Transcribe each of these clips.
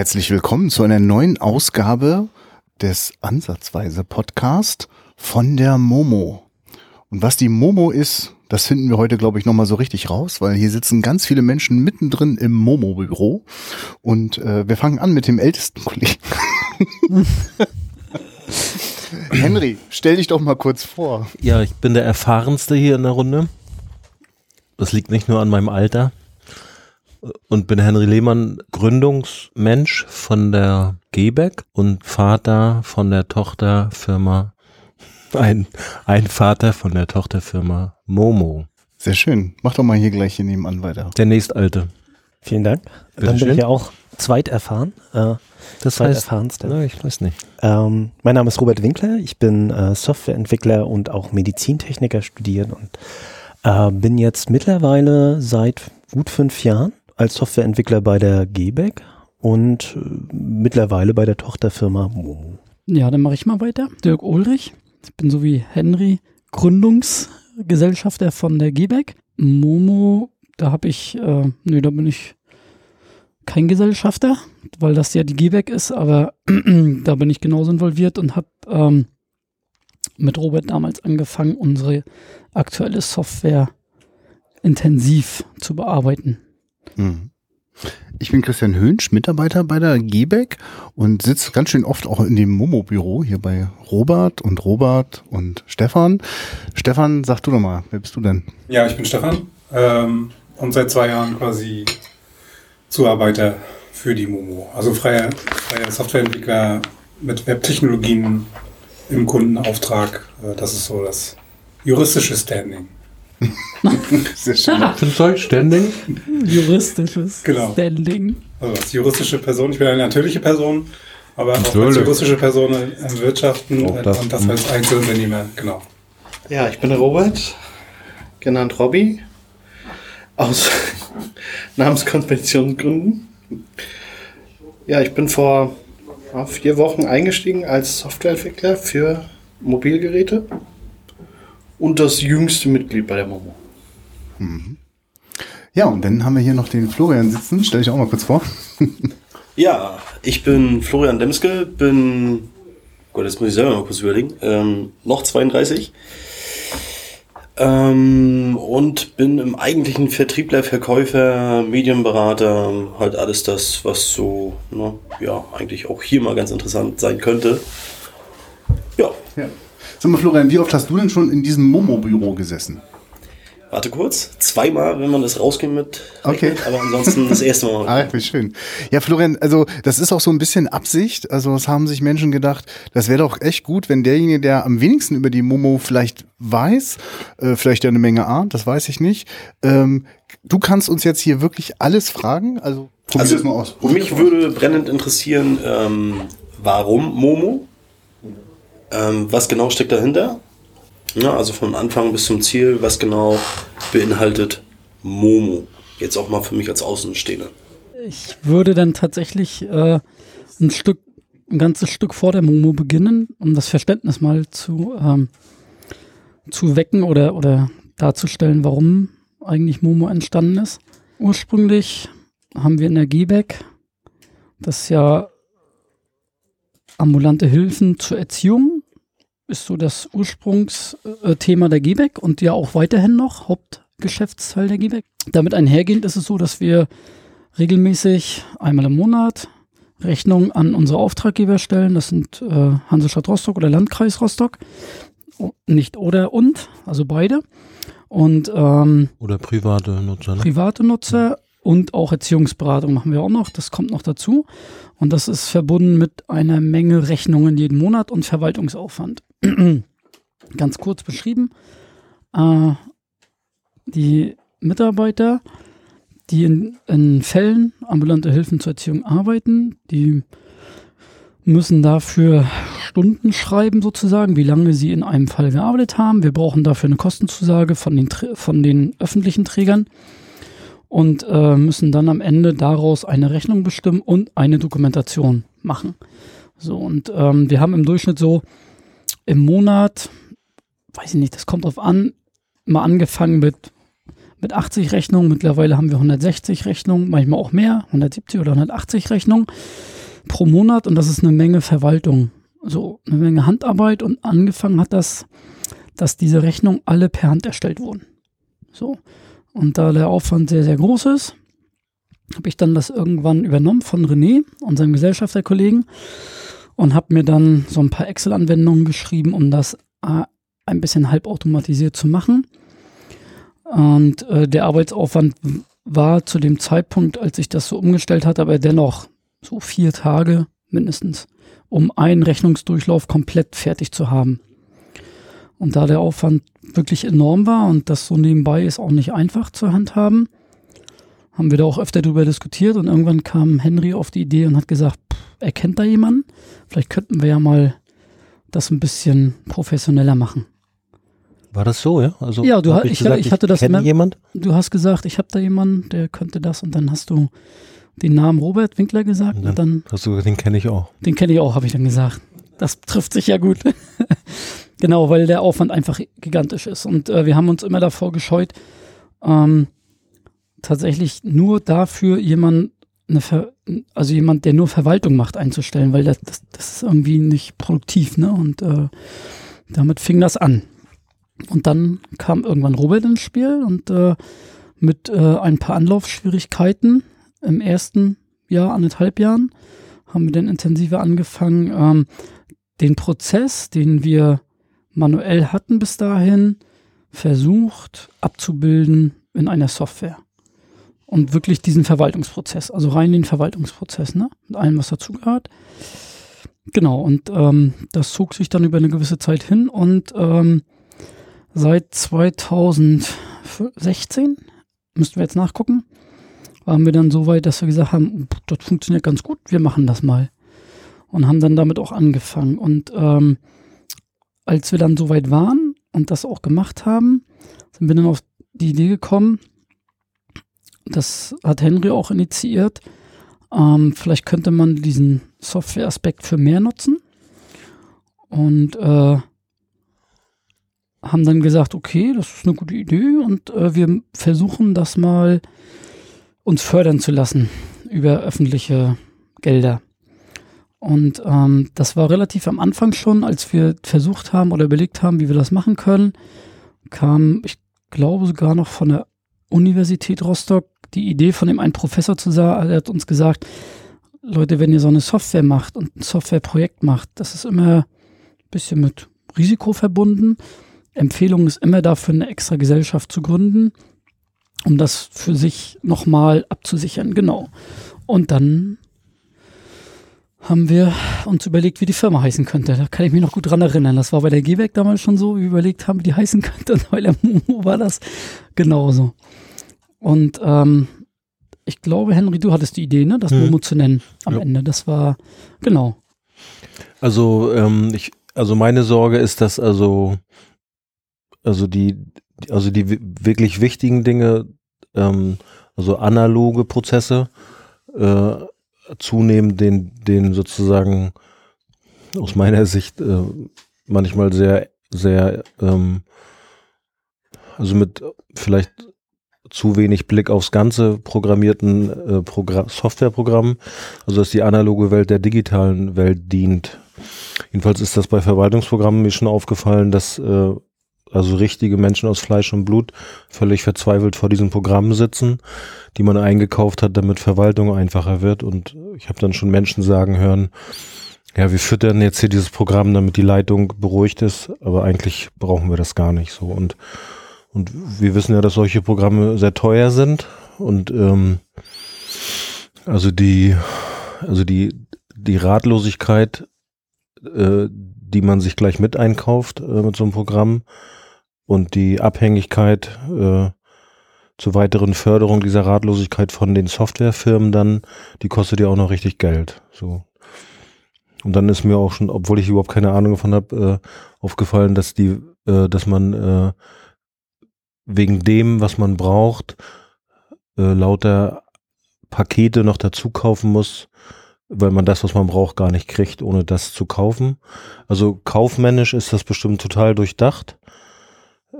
Herzlich willkommen zu einer neuen Ausgabe des Ansatzweise Podcast von der Momo. Und was die Momo ist, das finden wir heute, glaube ich, nochmal so richtig raus, weil hier sitzen ganz viele Menschen mittendrin im Momo-Büro. Und äh, wir fangen an mit dem ältesten Kollegen. Henry, stell dich doch mal kurz vor. Ja, ich bin der erfahrenste hier in der Runde. Das liegt nicht nur an meinem Alter und bin Henry Lehmann, Gründungsmensch von der GBEC und Vater von der Tochterfirma, ein, ein Vater von der Tochterfirma Momo. Sehr schön. Mach doch mal hier gleich hier nebenan weiter. Der nächstalte. Vielen Dank. Bitte Dann bin schön. ich ja auch zweiterfahren. Äh, Das heißt, zweiterfahrenste. na, ich weiß nicht. Ähm, mein Name ist Robert Winkler. Ich bin äh, Softwareentwickler und auch Medizintechniker studiert und äh, bin jetzt mittlerweile seit gut fünf Jahren als Softwareentwickler bei der GBEC und äh, mittlerweile bei der Tochterfirma Momo. Ja, dann mache ich mal weiter. Dirk Ulrich. Ich bin so wie Henry Gründungsgesellschafter von der GBEC. Momo, da habe ich, äh, nö, da bin ich kein Gesellschafter, weil das ja die GBEC ist, aber da bin ich genauso involviert und habe ähm, mit Robert damals angefangen, unsere aktuelle Software intensiv zu bearbeiten. Mhm. Ich bin Christian Höhnsch, Mitarbeiter bei der GBEC und sitze ganz schön oft auch in dem Momo-Büro hier bei Robert und Robert und Stefan. Stefan, sag du doch mal, wer bist du denn? Ja, ich bin Stefan ähm, und seit zwei Jahren quasi Zuarbeiter für die Momo. Also freier, freier Softwareentwickler mit Webtechnologien im Kundenauftrag. Äh, das ist so das juristische Standing. Sehr schön. Findest Standing? Juristisches Genau. Standing. Also als juristische Person, ich bin eine natürliche Person, aber auch als Natürlich. juristische Person im Wirtschaften Auch das. und das als Einzelunternehmer, genau. Ja, ich bin Robert, genannt Robby, aus Namenskonventionsgründen. Ja, ich bin vor vier Wochen eingestiegen als Softwareentwickler für Mobilgeräte und das jüngste Mitglied bei der Momo. Ja, und dann haben wir hier noch den Florian sitzen. Stell dich auch mal kurz vor. Ja, ich bin Florian Demske, bin, Gott, jetzt muss ich selber mal kurz überlegen, ähm, noch 32 ähm, und bin im eigentlichen Vertriebler, Verkäufer, Medienberater, halt alles das, was so, ne, ja, eigentlich auch hier mal ganz interessant sein könnte. Ja, Ja. Sag mal, Florian, wie oft hast du denn schon in diesem Momo-Büro gesessen? warte kurz, zweimal, wenn man das rausgehen mit, Okay. aber ansonsten das erste Mal. Ah, wie schön. Ja, Florian, also das ist auch so ein bisschen Absicht. Also es haben sich Menschen gedacht, das wäre doch echt gut, wenn derjenige, der am wenigsten über die Momo vielleicht weiß, äh, vielleicht ja eine Menge ahnt, das weiß ich nicht. Ähm, du kannst uns jetzt hier wirklich alles fragen. Also probier Also das mal aus. mich würde brennend interessieren, ähm, warum Momo? Ähm, was genau steckt dahinter? Ja, also von Anfang bis zum Ziel, was genau beinhaltet Momo? Jetzt auch mal für mich als Außenstehender. Ich würde dann tatsächlich äh, ein Stück, ein ganzes Stück vor der Momo beginnen, um das Verständnis mal zu, ähm, zu wecken oder, oder darzustellen, warum eigentlich Momo entstanden ist. Ursprünglich haben wir in der GBEC, das ja ambulante Hilfen zur Erziehung, ist so das Ursprungsthema der GBEC und ja auch weiterhin noch Hauptgeschäftsteil der GBEC. Damit einhergehend ist es so, dass wir regelmäßig einmal im Monat Rechnungen an unsere Auftraggeber stellen. Das sind äh, Hansestadt Rostock oder Landkreis Rostock. O- Nicht oder und, also beide. Und ähm, Oder private Nutzer, ne? private Nutzer und auch Erziehungsberatung machen wir auch noch. Das kommt noch dazu. Und das ist verbunden mit einer Menge Rechnungen jeden Monat und Verwaltungsaufwand. Ganz kurz beschrieben. Äh, die Mitarbeiter, die in, in Fällen ambulante Hilfen zur Erziehung arbeiten, die müssen dafür Stunden schreiben sozusagen, wie lange sie in einem Fall gearbeitet haben. Wir brauchen dafür eine Kostenzusage von den, von den öffentlichen Trägern und äh, müssen dann am Ende daraus eine Rechnung bestimmen und eine Dokumentation machen. So, und ähm, wir haben im Durchschnitt so im Monat, weiß ich nicht, das kommt drauf an, mal angefangen mit mit 80 Rechnungen. Mittlerweile haben wir 160 Rechnungen, manchmal auch mehr, 170 oder 180 Rechnungen pro Monat und das ist eine Menge Verwaltung. So eine Menge Handarbeit und angefangen hat das, dass diese Rechnungen alle per Hand erstellt wurden. So. Und da der Aufwand sehr, sehr groß ist, habe ich dann das irgendwann übernommen von René, unserem Gesellschafterkollegen, und habe mir dann so ein paar Excel-Anwendungen geschrieben, um das äh, ein bisschen halbautomatisiert zu machen. Und äh, der Arbeitsaufwand war zu dem Zeitpunkt, als ich das so umgestellt hatte, aber dennoch so vier Tage mindestens, um einen Rechnungsdurchlauf komplett fertig zu haben. Und da der Aufwand wirklich enorm war und das so nebenbei ist auch nicht einfach zur Hand haben, wir da auch öfter drüber diskutiert und irgendwann kam Henry auf die Idee und hat gesagt, pff, er kennt da jemanden, vielleicht könnten wir ja mal das ein bisschen professioneller machen. War das so, ja? Also Ja, du hab ha- ich- gesagt, ich hatte das kenne immer- jemand. Du hast gesagt, ich habe da jemanden, der könnte das und dann hast du den Namen Robert Winkler gesagt Und und dann, Hast du gesagt, den kenne ich auch. den kenne ich auch, habe ich dann gesagt. Das trifft sich ja gut. genau, weil der Aufwand einfach gigantisch ist. Und äh, wir haben uns immer davor gescheut, ähm, tatsächlich nur dafür jemand also jemand, der nur Verwaltung macht, einzustellen, weil das, das, das ist irgendwie nicht produktiv, ne? Und äh, damit fing das an. Und dann kam irgendwann Robert ins Spiel und äh, mit äh, ein paar Anlaufschwierigkeiten im ersten Jahr, anderthalb Jahren, haben wir dann intensiver angefangen, ähm, den Prozess, den wir manuell hatten bis dahin, versucht abzubilden in einer Software. Und wirklich diesen Verwaltungsprozess, also rein den Verwaltungsprozess, ne? Mit allem, was dazugehört. Genau, und ähm, das zog sich dann über eine gewisse Zeit hin und ähm, seit 2016, müssten wir jetzt nachgucken, waren wir dann so weit, dass wir gesagt haben, das funktioniert ganz gut, wir machen das mal. Und haben dann damit auch angefangen. Und ähm, als wir dann so weit waren und das auch gemacht haben, sind wir dann auf die Idee gekommen, das hat Henry auch initiiert, ähm, vielleicht könnte man diesen Software-Aspekt für mehr nutzen. Und äh, haben dann gesagt, okay, das ist eine gute Idee und äh, wir versuchen das mal uns fördern zu lassen über öffentliche Gelder. Und ähm, das war relativ am Anfang schon, als wir versucht haben oder überlegt haben, wie wir das machen können, kam, ich glaube sogar noch von der Universität Rostock die Idee von dem einen Professor zu sagen, er hat uns gesagt, Leute, wenn ihr so eine Software macht und ein Softwareprojekt macht, das ist immer ein bisschen mit Risiko verbunden. Empfehlung ist immer dafür, eine extra Gesellschaft zu gründen, um das für sich nochmal abzusichern. Genau. Und dann haben wir uns überlegt, wie die Firma heißen könnte. Da kann ich mich noch gut dran erinnern. Das war bei der GWEC damals schon so, wie wir überlegt haben, wie die heißen könnte. Und bei der Momo war das genauso. Und ähm, ich glaube, Henry, du hattest die Idee, ne, das Hm. Momo zu nennen am Ja. Ende. Das war, genau. Also, ähm, ich, also meine Sorge ist, dass also, also die, also die wi- wirklich wichtigen Dinge, ähm, also analoge Prozesse, äh, zunehmend den, den sozusagen aus meiner Sicht äh, manchmal sehr, sehr, ähm, also mit vielleicht zu wenig Blick aufs ganze programmierten äh, Programm, Softwareprogramm, also dass die analoge Welt der digitalen Welt dient. Jedenfalls ist das bei Verwaltungsprogrammen mir schon aufgefallen, dass äh, also richtige Menschen aus Fleisch und Blut völlig verzweifelt vor diesen Programmen sitzen, die man eingekauft hat, damit Verwaltung einfacher wird. Und ich habe dann schon Menschen sagen hören, ja, wir füttern jetzt hier dieses Programm, damit die Leitung beruhigt ist, aber eigentlich brauchen wir das gar nicht so. Und, und wir wissen ja, dass solche Programme sehr teuer sind und ähm, also die, also die, die Ratlosigkeit, äh, die man sich gleich mit einkauft äh, mit so einem Programm und die Abhängigkeit äh, zur weiteren Förderung dieser Ratlosigkeit von den Softwarefirmen dann, die kostet ja auch noch richtig Geld. So. Und dann ist mir auch schon, obwohl ich überhaupt keine Ahnung davon habe, äh, aufgefallen, dass die, äh, dass man äh, wegen dem, was man braucht, äh, lauter Pakete noch dazu kaufen muss, weil man das, was man braucht, gar nicht kriegt, ohne das zu kaufen. Also kaufmännisch ist das bestimmt total durchdacht.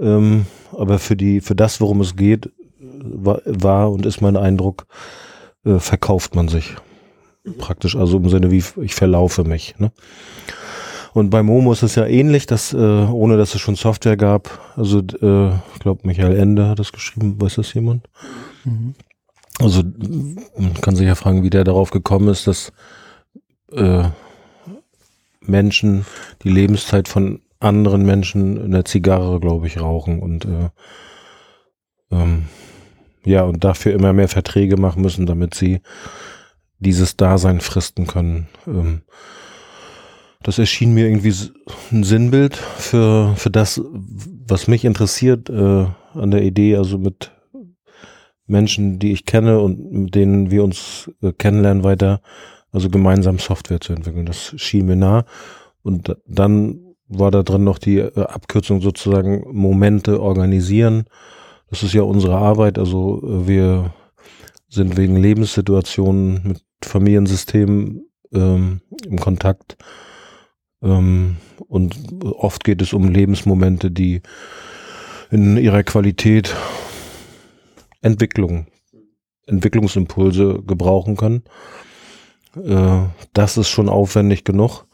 Ähm, aber für die, für das, worum es geht, war, war und ist mein Eindruck, äh, verkauft man sich. Praktisch, also im Sinne wie ich verlaufe mich. Ne? Und bei Momo ist es ja ähnlich, dass äh, ohne dass es schon Software gab, also äh, ich glaube Michael Ende hat das geschrieben, weiß das jemand? Mhm. Also man kann sich ja fragen, wie der darauf gekommen ist, dass äh, Menschen die Lebenszeit von anderen Menschen eine Zigarre, glaube ich, rauchen und äh, ähm, ja, und dafür immer mehr Verträge machen müssen, damit sie dieses Dasein fristen können. Ähm, das erschien mir irgendwie ein Sinnbild für, für das, was mich interessiert äh, an der Idee, also mit Menschen, die ich kenne und mit denen wir uns äh, kennenlernen, weiter, also gemeinsam Software zu entwickeln. Das schien mir nah. Und dann war da drin noch die äh, Abkürzung sozusagen Momente organisieren. Das ist ja unsere Arbeit. Also äh, wir sind wegen Lebenssituationen mit Familiensystemen ähm, im Kontakt. Ähm, und oft geht es um Lebensmomente, die in ihrer Qualität Entwicklung, Entwicklungsimpulse gebrauchen können. Äh, das ist schon aufwendig genug.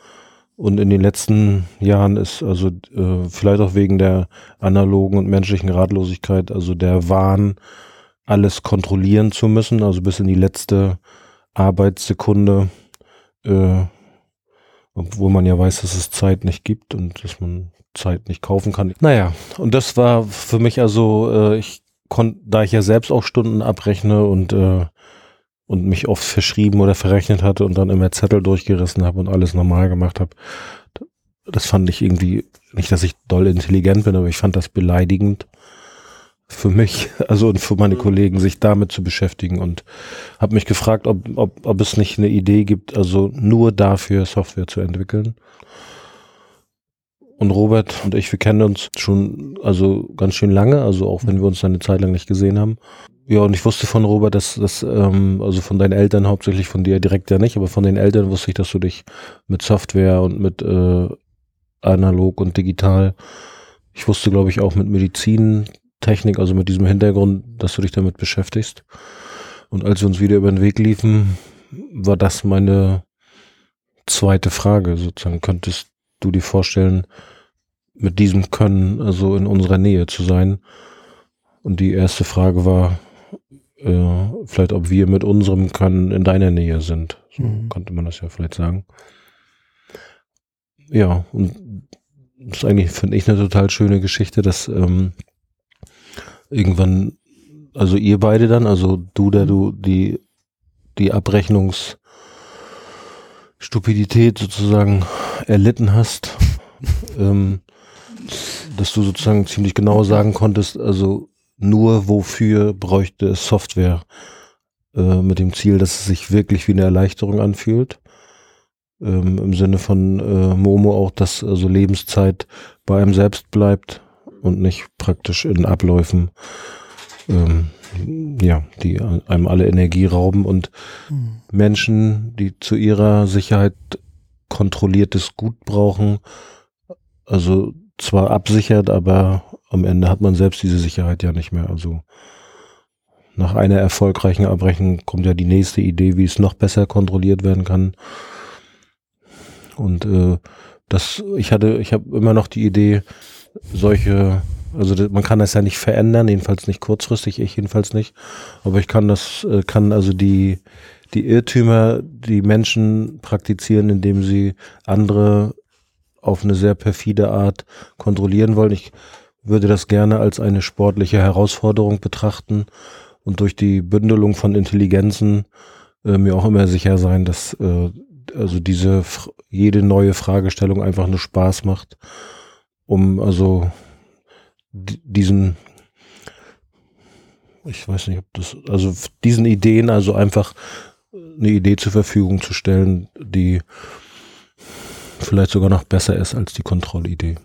Und in den letzten Jahren ist also äh, vielleicht auch wegen der analogen und menschlichen Ratlosigkeit, also der Wahn, alles kontrollieren zu müssen, also bis in die letzte Arbeitssekunde, äh, obwohl man ja weiß, dass es Zeit nicht gibt und dass man Zeit nicht kaufen kann. Naja, und das war für mich also, äh, ich konnte, da ich ja selbst auch Stunden abrechne und äh, und mich oft verschrieben oder verrechnet hatte und dann immer Zettel durchgerissen habe und alles normal gemacht habe. Das fand ich irgendwie, nicht, dass ich doll intelligent bin, aber ich fand das beleidigend für mich, also und für meine mhm. Kollegen, sich damit zu beschäftigen und habe mich gefragt, ob, ob, ob es nicht eine Idee gibt, also nur dafür Software zu entwickeln. Und Robert und ich, wir kennen uns schon also ganz schön lange, also auch wenn wir uns eine Zeit lang nicht gesehen haben. Ja, und ich wusste von Robert, dass das, ähm, also von deinen Eltern hauptsächlich, von dir direkt ja nicht, aber von den Eltern wusste ich, dass du dich mit Software und mit äh, analog und digital, ich wusste, glaube ich, auch mit Medizintechnik, also mit diesem Hintergrund, dass du dich damit beschäftigst. Und als wir uns wieder über den Weg liefen, war das meine zweite Frage sozusagen. Könntest du dir vorstellen, mit diesem Können also in unserer Nähe zu sein? Und die erste Frage war, äh, vielleicht ob wir mit unserem Können in deiner Nähe sind. So mhm. könnte man das ja vielleicht sagen. Ja, und das ist eigentlich, finde ich, eine total schöne Geschichte, dass ähm, irgendwann, also ihr beide dann, also du, der du die, die Abrechnungsstupidität sozusagen erlitten hast, ähm, dass du sozusagen ziemlich genau sagen konntest, also nur wofür bräuchte es Software äh, mit dem Ziel, dass es sich wirklich wie eine Erleichterung anfühlt. Ähm, Im Sinne von äh, Momo auch, dass also Lebenszeit bei einem selbst bleibt und nicht praktisch in Abläufen, ähm, ja, die einem alle Energie rauben und mhm. Menschen, die zu ihrer Sicherheit kontrolliertes Gut brauchen, also zwar absichert, aber am Ende hat man selbst diese Sicherheit ja nicht mehr. Also nach einer erfolgreichen Abrechnung kommt ja die nächste Idee, wie es noch besser kontrolliert werden kann. Und äh, das, ich hatte, ich habe immer noch die Idee, solche, also man kann das ja nicht verändern, jedenfalls nicht kurzfristig, ich jedenfalls nicht. Aber ich kann das, äh, kann also die die Irrtümer, die Menschen praktizieren, indem sie andere auf eine sehr perfide Art kontrollieren wollen. Ich würde das gerne als eine sportliche Herausforderung betrachten und durch die Bündelung von Intelligenzen äh, mir auch immer sicher sein, dass äh, also diese jede neue Fragestellung einfach nur Spaß macht, um also diesen ich weiß nicht, ob das also diesen Ideen also einfach eine Idee zur Verfügung zu stellen, die vielleicht sogar noch besser ist als die Kontrollidee.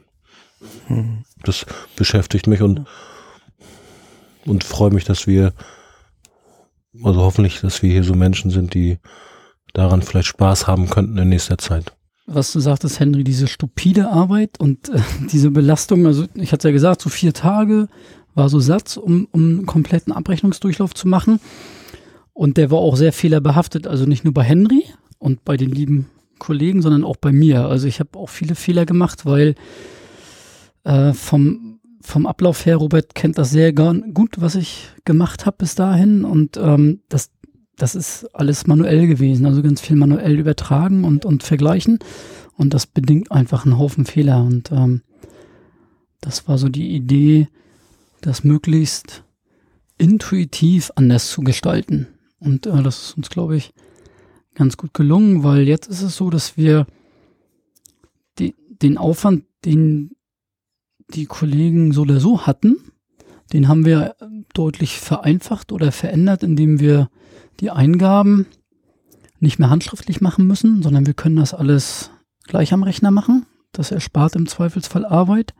Mhm. Das beschäftigt mich und, und freue mich, dass wir, also hoffentlich, dass wir hier so Menschen sind, die daran vielleicht Spaß haben könnten in nächster Zeit. Was du sagtest, Henry, diese stupide Arbeit und äh, diese Belastung, also ich hatte ja gesagt, so vier Tage war so Satz, um, um einen kompletten Abrechnungsdurchlauf zu machen. Und der war auch sehr fehlerbehaftet, also nicht nur bei Henry und bei den lieben Kollegen, sondern auch bei mir. Also ich habe auch viele Fehler gemacht, weil äh, vom, vom Ablauf her, Robert kennt das sehr gut, was ich gemacht habe bis dahin. Und ähm, das, das ist alles manuell gewesen, also ganz viel manuell übertragen und, und vergleichen. Und das bedingt einfach einen Haufen Fehler. Und ähm, das war so die Idee, das möglichst intuitiv anders zu gestalten. Und äh, das ist uns, glaube ich, ganz gut gelungen, weil jetzt ist es so, dass wir die, den Aufwand, den die Kollegen so oder so hatten, den haben wir deutlich vereinfacht oder verändert, indem wir die Eingaben nicht mehr handschriftlich machen müssen, sondern wir können das alles gleich am Rechner machen. Das erspart im Zweifelsfall Arbeit.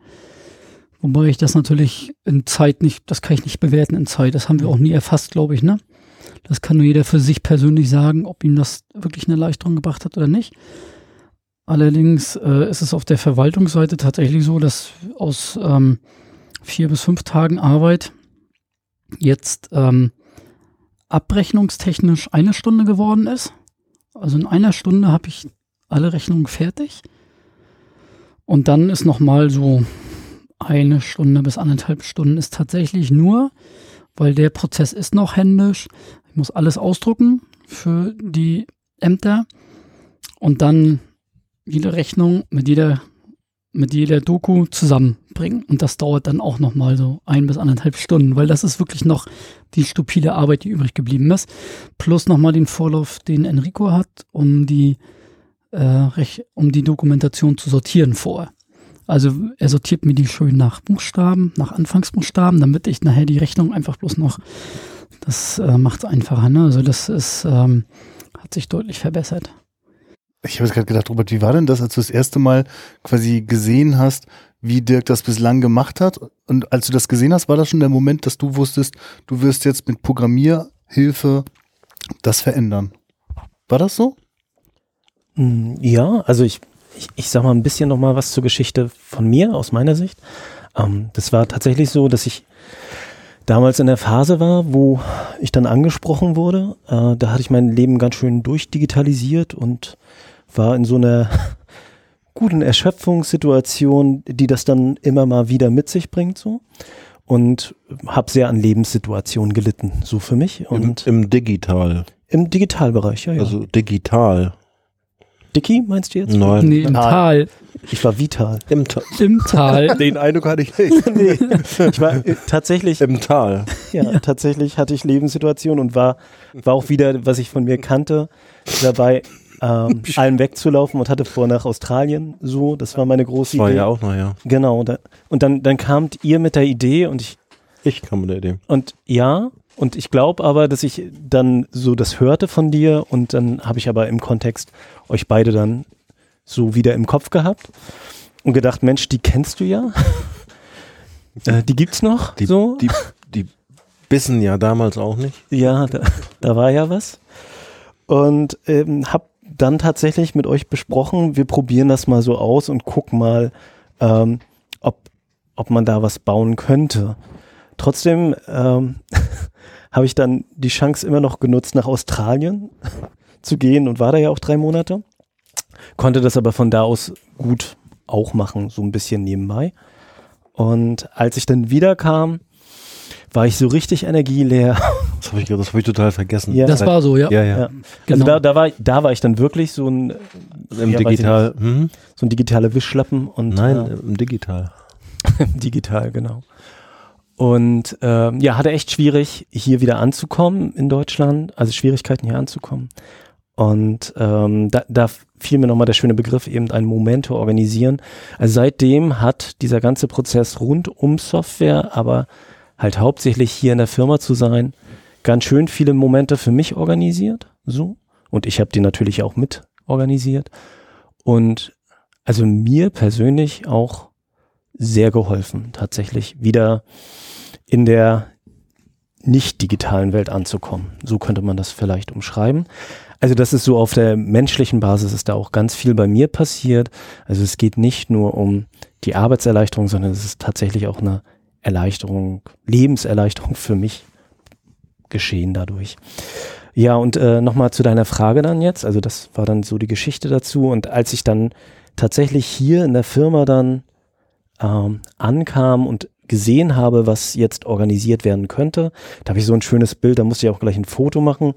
Wobei ich das natürlich in Zeit nicht, das kann ich nicht bewerten in Zeit. Das haben wir auch nie erfasst, glaube ich, ne? Das kann nur jeder für sich persönlich sagen, ob ihm das wirklich eine Erleichterung gebracht hat oder nicht. Allerdings äh, ist es auf der Verwaltungsseite tatsächlich so, dass aus ähm, vier bis fünf Tagen Arbeit jetzt ähm, abrechnungstechnisch eine Stunde geworden ist. Also in einer Stunde habe ich alle Rechnungen fertig. Und dann ist nochmal so eine Stunde bis anderthalb Stunden ist tatsächlich nur, weil der Prozess ist noch händisch. Ich muss alles ausdrucken für die Ämter und dann jede Rechnung mit jeder mit jeder Doku zusammenbringen. Und das dauert dann auch nochmal so ein bis anderthalb Stunden, weil das ist wirklich noch die stupide Arbeit, die übrig geblieben ist. Plus nochmal den Vorlauf, den Enrico hat, um die, äh, um die Dokumentation zu sortieren vorher. Also er sortiert mir die schön nach Buchstaben, nach Anfangsbuchstaben, damit ich nachher die Rechnung einfach bloß noch, das äh, macht es einfacher. Ne? Also das ist, ähm, hat sich deutlich verbessert. Ich habe jetzt gerade gedacht, Robert, wie war denn das, als du das erste Mal quasi gesehen hast, wie Dirk das bislang gemacht hat? Und als du das gesehen hast, war das schon der Moment, dass du wusstest, du wirst jetzt mit Programmierhilfe das verändern. War das so? Mm, ja, also ich, ich, ich sag mal ein bisschen noch mal was zur Geschichte von mir aus meiner Sicht. Ähm, das war tatsächlich so, dass ich damals in der Phase war, wo ich dann angesprochen wurde. Äh, da hatte ich mein Leben ganz schön durchdigitalisiert und war in so einer guten Erschöpfungssituation, die das dann immer mal wieder mit sich bringt so und habe sehr an Lebenssituationen gelitten, so für mich und Im, im Digital. im Digitalbereich, ja, ja. Also digital. Dicky meinst du jetzt? Nein. Nee, im Tal. Ich war vital. Im, Ta Im Tal. Den Eindruck hatte ich nicht. nee, ich war äh, tatsächlich Im Tal. Ja, tatsächlich hatte ich Lebenssituationen und war, war auch wieder, was ich von mir kannte, dabei, ähm, allem wegzulaufen und hatte vor nach Australien so. Das war meine große Das war Idee. ja auch noch, ja. Genau. Und, da, und dann, dann kamt ihr mit der Idee und ich, Ich kam mit der Idee. und ja, und ich glaube aber, dass ich dann so das hörte von dir und dann habe ich aber im Kontext euch beide dann so wieder im Kopf gehabt und gedacht, Mensch, die kennst du ja. äh, die gibt's noch Die, so. die, die bissen ja damals auch nicht. Ja, da, da war ja was. Und ähm, hab dann tatsächlich mit euch besprochen, wir probieren das mal so aus und gucken mal, ähm, ob, ob man da was bauen könnte. Trotzdem ähm, habe ich dann die Chance immer noch genutzt, nach Australien zu gehen und war da ja auch drei Monate. Konnte das aber von da aus gut auch machen, so ein bisschen nebenbei. Und als ich dann wiederkam, war ich so richtig energieleer. Das habe ich, das hab ich total vergessen. Ja. Das war so, ja. Ja, ja. Ja. Genau. Also da, da, war, da war ich dann wirklich so ein, Im Digital. Hm? so ein digitaler Wischlappen und Nein, im Digital. äh, digital, genau. Und ähm, ja, hatte echt schwierig, hier wieder anzukommen in Deutschland, also Schwierigkeiten hier anzukommen. Und ähm, da, da fiel mir nochmal der schöne Begriff, eben ein Momento organisieren. Also seitdem hat dieser ganze Prozess rund um Software, aber halt hauptsächlich hier in der Firma zu sein, ganz schön viele Momente für mich organisiert. So. Und ich habe die natürlich auch mit organisiert. Und also mir persönlich auch sehr geholfen, tatsächlich wieder in der nicht digitalen Welt anzukommen. So könnte man das vielleicht umschreiben. Also das ist so auf der menschlichen Basis ist da auch ganz viel bei mir passiert. Also es geht nicht nur um die Arbeitserleichterung, sondern es ist tatsächlich auch eine Erleichterung, Lebenserleichterung für mich geschehen dadurch. Ja, und äh, nochmal zu deiner Frage dann jetzt. Also das war dann so die Geschichte dazu. Und als ich dann tatsächlich hier in der Firma dann ähm, ankam und gesehen habe, was jetzt organisiert werden könnte. Da habe ich so ein schönes Bild, da musste ich auch gleich ein Foto machen.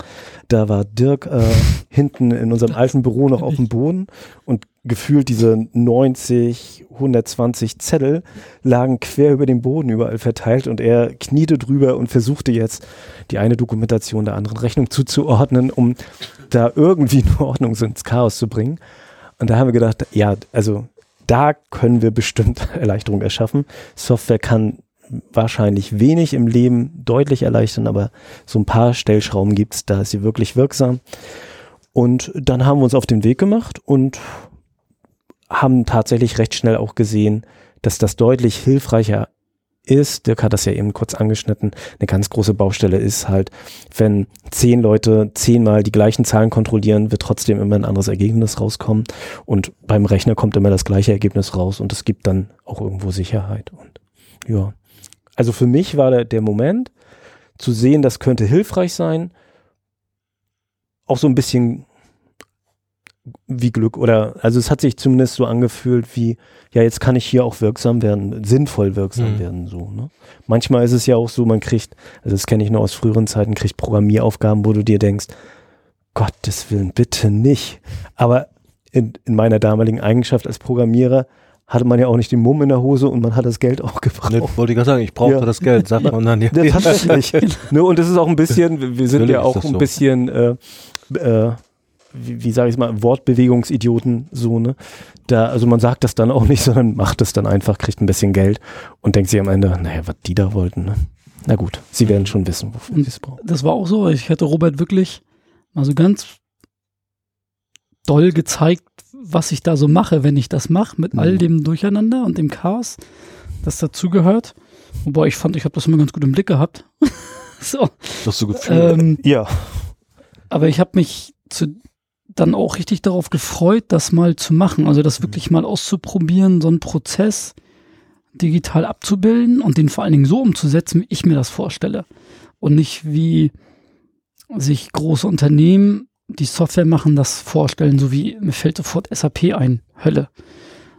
Da war Dirk äh, hinten in unserem alten Büro noch auf dem Boden und gefühlt diese 90, 120 Zettel lagen quer über den Boden überall verteilt und er kniete drüber und versuchte jetzt die eine Dokumentation der anderen Rechnung zuzuordnen, um da irgendwie eine Ordnung ins Chaos zu bringen. Und da haben wir gedacht, ja, also da können wir bestimmt Erleichterung erschaffen. Software kann wahrscheinlich wenig im Leben deutlich erleichtern, aber so ein paar Stellschrauben gibt's, da ist sie wirklich wirksam. Und dann haben wir uns auf den Weg gemacht und haben tatsächlich recht schnell auch gesehen, dass das deutlich hilfreicher ist, Dirk hat das ja eben kurz angeschnitten, eine ganz große Baustelle ist halt, wenn zehn Leute zehnmal die gleichen Zahlen kontrollieren, wird trotzdem immer ein anderes Ergebnis rauskommen und beim Rechner kommt immer das gleiche Ergebnis raus und es gibt dann auch irgendwo Sicherheit und ja. Also für mich war der, der Moment zu sehen, das könnte hilfreich sein, auch so ein bisschen wie Glück oder also es hat sich zumindest so angefühlt wie ja jetzt kann ich hier auch wirksam werden sinnvoll wirksam Mhm. werden so ne? manchmal ist es ja auch so man kriegt also das kenne ich nur aus früheren Zeiten kriegt Programmieraufgaben wo du dir denkst Gottes Willen bitte nicht aber in, in meiner damaligen Eigenschaft als Programmierer hatte man ja auch nicht den Mumm in der Hose und man hat das Geld auch gebraucht Ne, wollte ich gerade sagen, ich brauchte Ja. das Geld, sagt man dann. Ja. tatsächlich. ne, und das ist auch ein bisschen, wir sind Natürlich ja auch ein so. bisschen, äh, äh, wie, wie sage ich mal, Wortbewegungsidioten so, ne? Da, also man sagt das dann auch nicht, sondern macht es dann einfach, kriegt ein bisschen Geld und denkt sich am Ende, naja, was die da wollten, ne? Na gut, sie werden schon wissen, wofür sie es brauchen. Das war auch so. Ich hätte Robert wirklich mal so ganz doll gezeigt, was ich da so mache, wenn ich das mache, mit Mhm. all dem Durcheinander und dem Chaos, das dazugehört. Wobei ich fand, ich habe das immer ganz gut im Blick gehabt. so. Das so gefühlt. Ähm, Ja. aber ich habe mich zu, dann auch richtig darauf gefreut, das mal zu machen. Also das wirklich mal auszuprobieren, so einen Prozess digital abzubilden und den vor allen Dingen so umzusetzen, wie ich mir das vorstelle. Und nicht wie sich große Unternehmen, die Software machen, das vorstellen, so wie mir fällt sofort SAP ein, Hölle.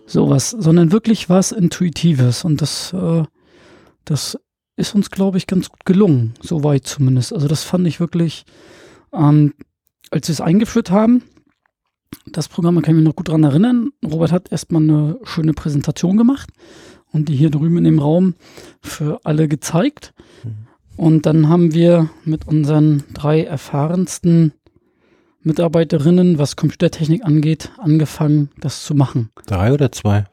Sowas, sondern wirklich was Intuitives. Und das, äh, das ist uns, glaube ich, ganz gut gelungen, soweit zumindest. Also das fand ich wirklich, ähm, als wir es eingeführt haben, das Programm, da kann ich mich noch gut dran erinnern. Robert hat erstmal eine schöne Präsentation gemacht und die hier drüben in dem Raum für alle gezeigt. Und dann haben wir mit unseren drei erfahrensten Mitarbeiterinnen, was Computertechnik angeht, angefangen, das zu machen. Drei oder zwei?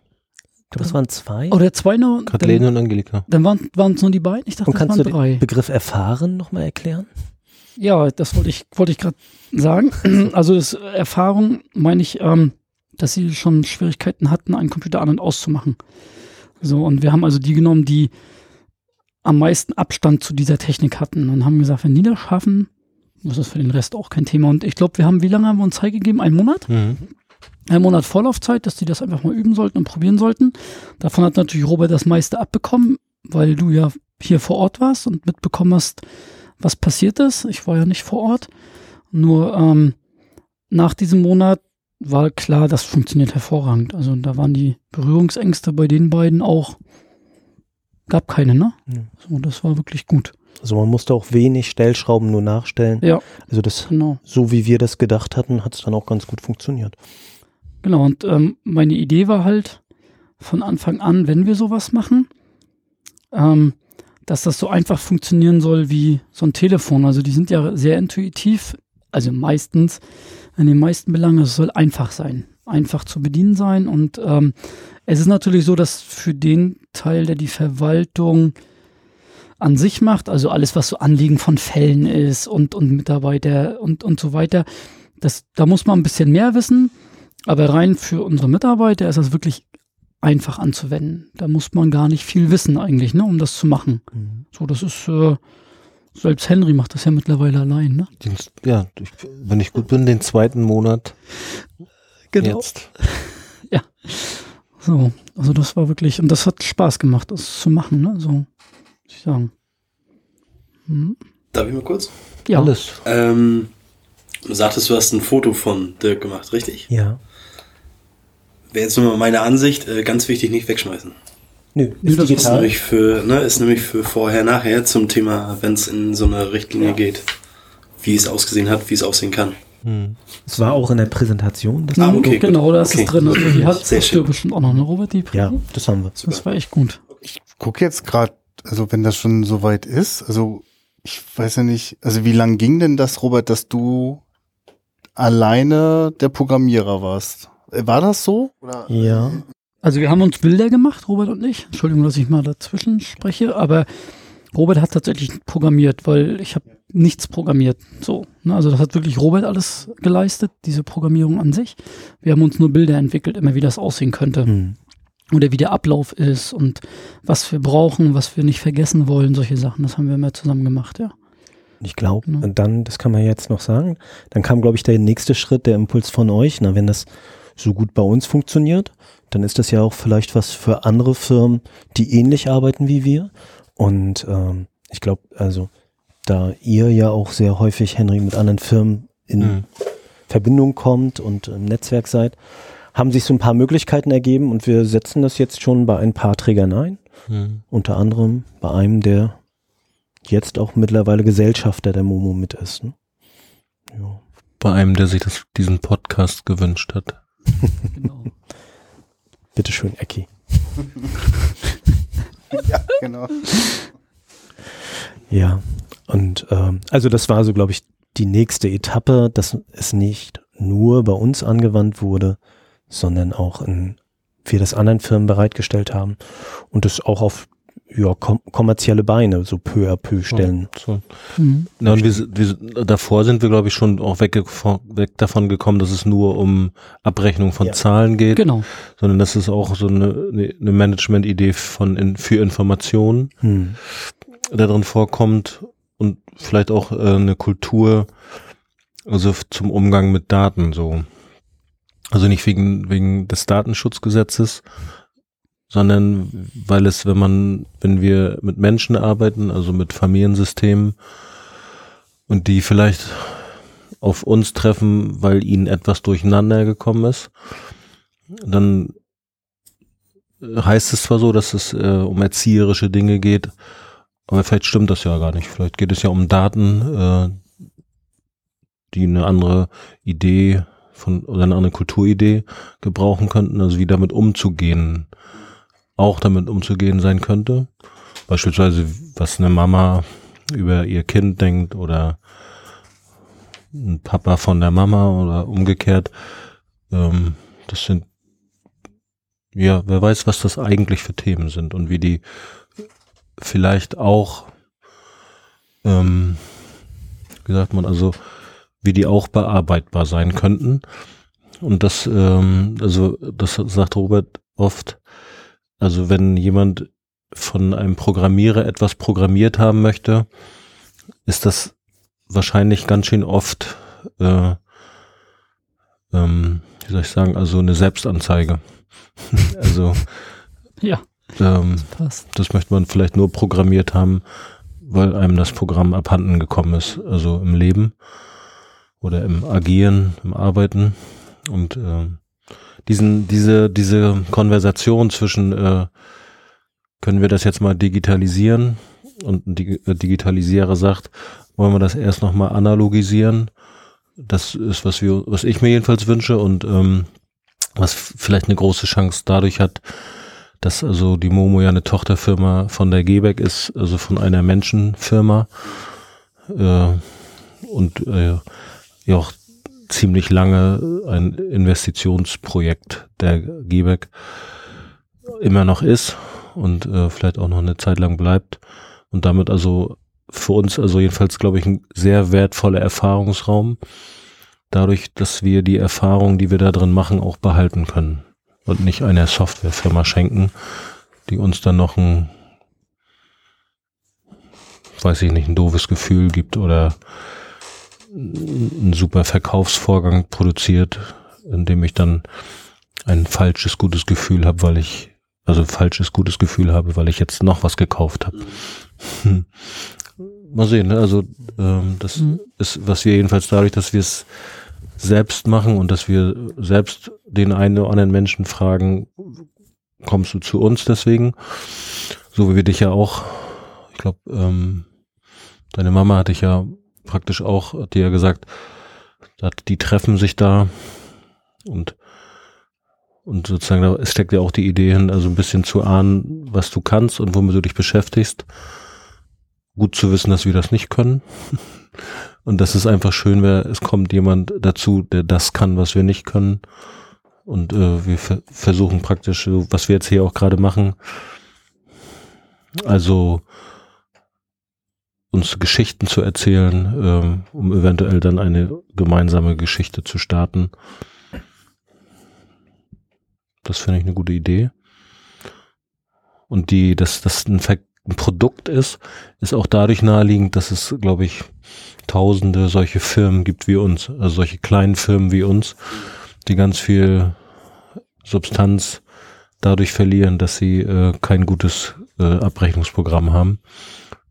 Ich glaube, es waren zwei. Oder zwei noch? Kathleen und Angelika. Dann waren es nur die beiden? Ich dachte, und das kannst du waren den drei. Begriff erfahren nochmal erklären? Ja, das wollte ich, wollte ich gerade sagen. Also das Erfahrung meine ich, ähm, dass sie schon Schwierigkeiten hatten, einen Computer an- und auszumachen. So, und wir haben also die genommen, die am meisten Abstand zu dieser Technik hatten und haben gesagt, wenn die das schaffen, das ist für den Rest auch kein Thema. Und ich glaube, wir haben, wie lange haben wir uns Zeit gegeben? Einen Monat? Mhm. Ein Monat Vorlaufzeit, dass die das einfach mal üben sollten und probieren sollten. Davon hat natürlich Robert das meiste abbekommen, weil du ja hier vor Ort warst und mitbekommen hast, was passiert ist. Ich war ja nicht vor Ort. Nur ähm, nach diesem Monat war klar, das funktioniert hervorragend. Also da waren die Berührungsängste bei den beiden auch, gab keine, ne? Ja. So, das war wirklich gut. Also man musste auch wenig Stellschrauben nur nachstellen. Ja. Also das, Genau. so wie wir das gedacht hatten, hat es dann auch ganz gut funktioniert. Genau, und ähm, meine Idee war halt von Anfang an, wenn wir sowas machen, ähm, dass das so einfach funktionieren soll wie so ein Telefon. Also die sind ja sehr intuitiv, also meistens, in den meisten Belangen, es soll einfach sein, einfach zu bedienen sein. Und ähm, es ist natürlich so, dass für den Teil, der die Verwaltung an sich macht, also alles, was so Anliegen von Fällen ist und, und Mitarbeiter und, und so weiter, das, da muss man ein bisschen mehr wissen. Aber rein für unsere Mitarbeiter ist das wirklich einfach anzuwenden. Da muss man gar nicht viel wissen eigentlich, ne, um das zu machen. So, das ist, äh, selbst Henry macht das ja mittlerweile allein, ne? Den, ja, ich, wenn ich gut bin, den zweiten Monat Genau. jetzt. So, also das war wirklich, und das hat Spaß gemacht, das zu machen, ne? So. ich sagen. Hm. Darf ich mal kurz? Ja, Alles. Ähm, du sagtest, du hast ein Foto von Dirk gemacht, richtig? Ja. Wäre jetzt nur mal meine Ansicht, äh, ganz wichtig, nicht wegschmeißen. Nö, ist das ist digital. nämlich für, ne, ist nämlich für vorher, nachher zum Thema, wenn es in so eine Richtlinie geht, wie es ausgesehen hat, wie es aussehen kann. Hm. Es war auch in der Präsentation. Das Ah, okay, genau, da ist Okay. es drin. Also die hat Sehr schön. du bestimmt auch noch, ne, Robert? Die ja, das haben wir. Das war echt gut. guck jetzt gerade, also wenn das schon so weit ist, also ich weiß ja nicht, also wie lang ging denn das, Robert, dass du alleine der Programmierer warst? Äh, War das so? Oder? Ja. Also wir haben uns Bilder gemacht, Robert und ich. Entschuldigung, dass ich mal dazwischen spreche, aber Robert hat tatsächlich programmiert, weil ich habe nichts programmiert. So, ne? also das hat wirklich Robert alles geleistet, diese Programmierung an sich. Wir haben uns nur Bilder entwickelt, immer wie das aussehen könnte Hm. oder wie der Ablauf ist und was wir brauchen, was wir nicht vergessen wollen, solche Sachen. Das haben wir immer zusammen gemacht, ja. Ich glaube, Ja. und dann, das kann man jetzt noch sagen, dann kam, glaube ich, der nächste Schritt, der Impuls von euch. Na, wenn das so gut bei uns funktioniert, dann ist das ja auch vielleicht was für andere Firmen, die ähnlich arbeiten wie wir. Und ähm, ich glaube, also da ihr ja auch sehr häufig, Henry, mit anderen Firmen in Hm. Verbindung kommt und im Netzwerk seid, haben sich so ein paar Möglichkeiten ergeben und wir setzen das jetzt schon bei ein paar Trägern ein. Hm. Unter anderem bei einem, der jetzt auch mittlerweile Gesellschafter der Momo mit ist. Ne? Ja. Bei einem, der sich das, diesen Podcast gewünscht hat. Genau. Bitteschön, Ecki. Ja, genau. Ja, und ähm, also das war so, glaube ich, die nächste Etappe, dass es nicht nur bei uns angewandt wurde, sondern auch in wir das anderen Firmen bereitgestellt haben und das auch auf ja, kom kommerzielle Beine so peu à peu stellen. So. Mhm. Ja, und wir, wir, davor sind wir, glaube ich, schon auch weg, weg davon gekommen, dass es nur um Abrechnung von Ja. Zahlen geht, Genau. sondern dass es auch so eine, eine Management-Idee von in, für Informationen Hm. da drin vorkommt und vielleicht auch äh, eine Kultur, also zum Umgang mit Daten so. Also nicht wegen, wegen des Datenschutzgesetzes, sondern weil es, wenn man, wenn wir mit Menschen arbeiten, also mit Familiensystemen und die vielleicht auf uns treffen, weil ihnen etwas durcheinander gekommen ist, dann äh, heißt es zwar so, dass es äh, um erzieherische Dinge geht, aber vielleicht stimmt das ja gar nicht. Vielleicht geht es ja um Daten, äh, die eine andere Idee von oder eine andere Kulturidee gebrauchen könnten, also wie damit umzugehen, auch damit umzugehen sein könnte. Beispielsweise, was eine Mama über ihr Kind denkt oder ein Papa von der Mama oder umgekehrt. Ähm, das sind ja, wer weiß, was das eigentlich für Themen sind und wie die vielleicht auch, ähm, wie sagt man, also wie die auch bearbeitbar sein könnten. Und das, ähm, also das sagt Robert oft, also wenn jemand von einem Programmierer etwas programmiert haben möchte, ist das wahrscheinlich ganz schön oft, äh, ähm, wie soll ich sagen, also eine Selbstanzeige. also Ja, ähm, passt. das möchte man vielleicht nur programmiert haben, weil einem das Programm abhanden gekommen ist, also im Leben oder im Agieren, im Arbeiten. Und äh, diesen, diese, diese Konversation zwischen äh, können wir das jetzt mal digitalisieren und ein äh, Digitalisierer sagt, wollen wir das erst nochmal analogisieren. Das ist, was wir, was ich mir jedenfalls wünsche und ähm, was vielleicht eine große Chance dadurch hat, dass also die Momo ja eine Tochterfirma von der Gebeck ist, also von einer Menschenfirma äh, und äh, ja auch ziemlich lange ein Investitionsprojekt der Gebeck immer noch ist und äh, vielleicht auch noch eine Zeit lang bleibt und damit also für uns also jedenfalls glaube ich ein sehr wertvoller Erfahrungsraum dadurch, dass wir die Erfahrung, die wir da drin machen, auch behalten können und nicht einer Softwarefirma schenken, die uns dann noch ein, weiß ich nicht, ein doofes Gefühl gibt oder einen super Verkaufsvorgang produziert, in dem ich dann ein falsches gutes Gefühl habe, weil ich also falsches gutes Gefühl habe, weil ich jetzt noch was gekauft habe. Hm. Mal sehen, ne? also ähm, das Mhm. ist, was wir jedenfalls dadurch, dass wir es selbst machen und dass wir selbst den einen oder anderen Menschen fragen, kommst du zu uns deswegen? So wie wir dich ja auch, ich glaube, ähm, deine Mama hatte ich ja praktisch auch, hat dir ja gesagt, hat- die treffen sich da und und sozusagen da steckt ja auch die Idee hin, also ein bisschen zu ahnen, was du kannst und womit du dich beschäftigst. Gut zu wissen, dass wir das nicht können. Und dass es einfach schön wäre, es kommt jemand dazu, der das kann, was wir nicht können. Und äh, wir ver versuchen praktisch, was wir jetzt hier auch gerade machen, also uns Geschichten zu erzählen, ähm, um eventuell dann eine gemeinsame Geschichte zu starten. Das finde ich eine gute Idee. Und die, dass das ein, ein Produkt ist, ist auch dadurch naheliegend, dass es, glaube ich, tausende solche Firmen gibt wie uns, also solche kleinen Firmen wie uns, die ganz viel Substanz dadurch verlieren, dass sie äh, kein gutes äh, Abrechnungsprogramm haben.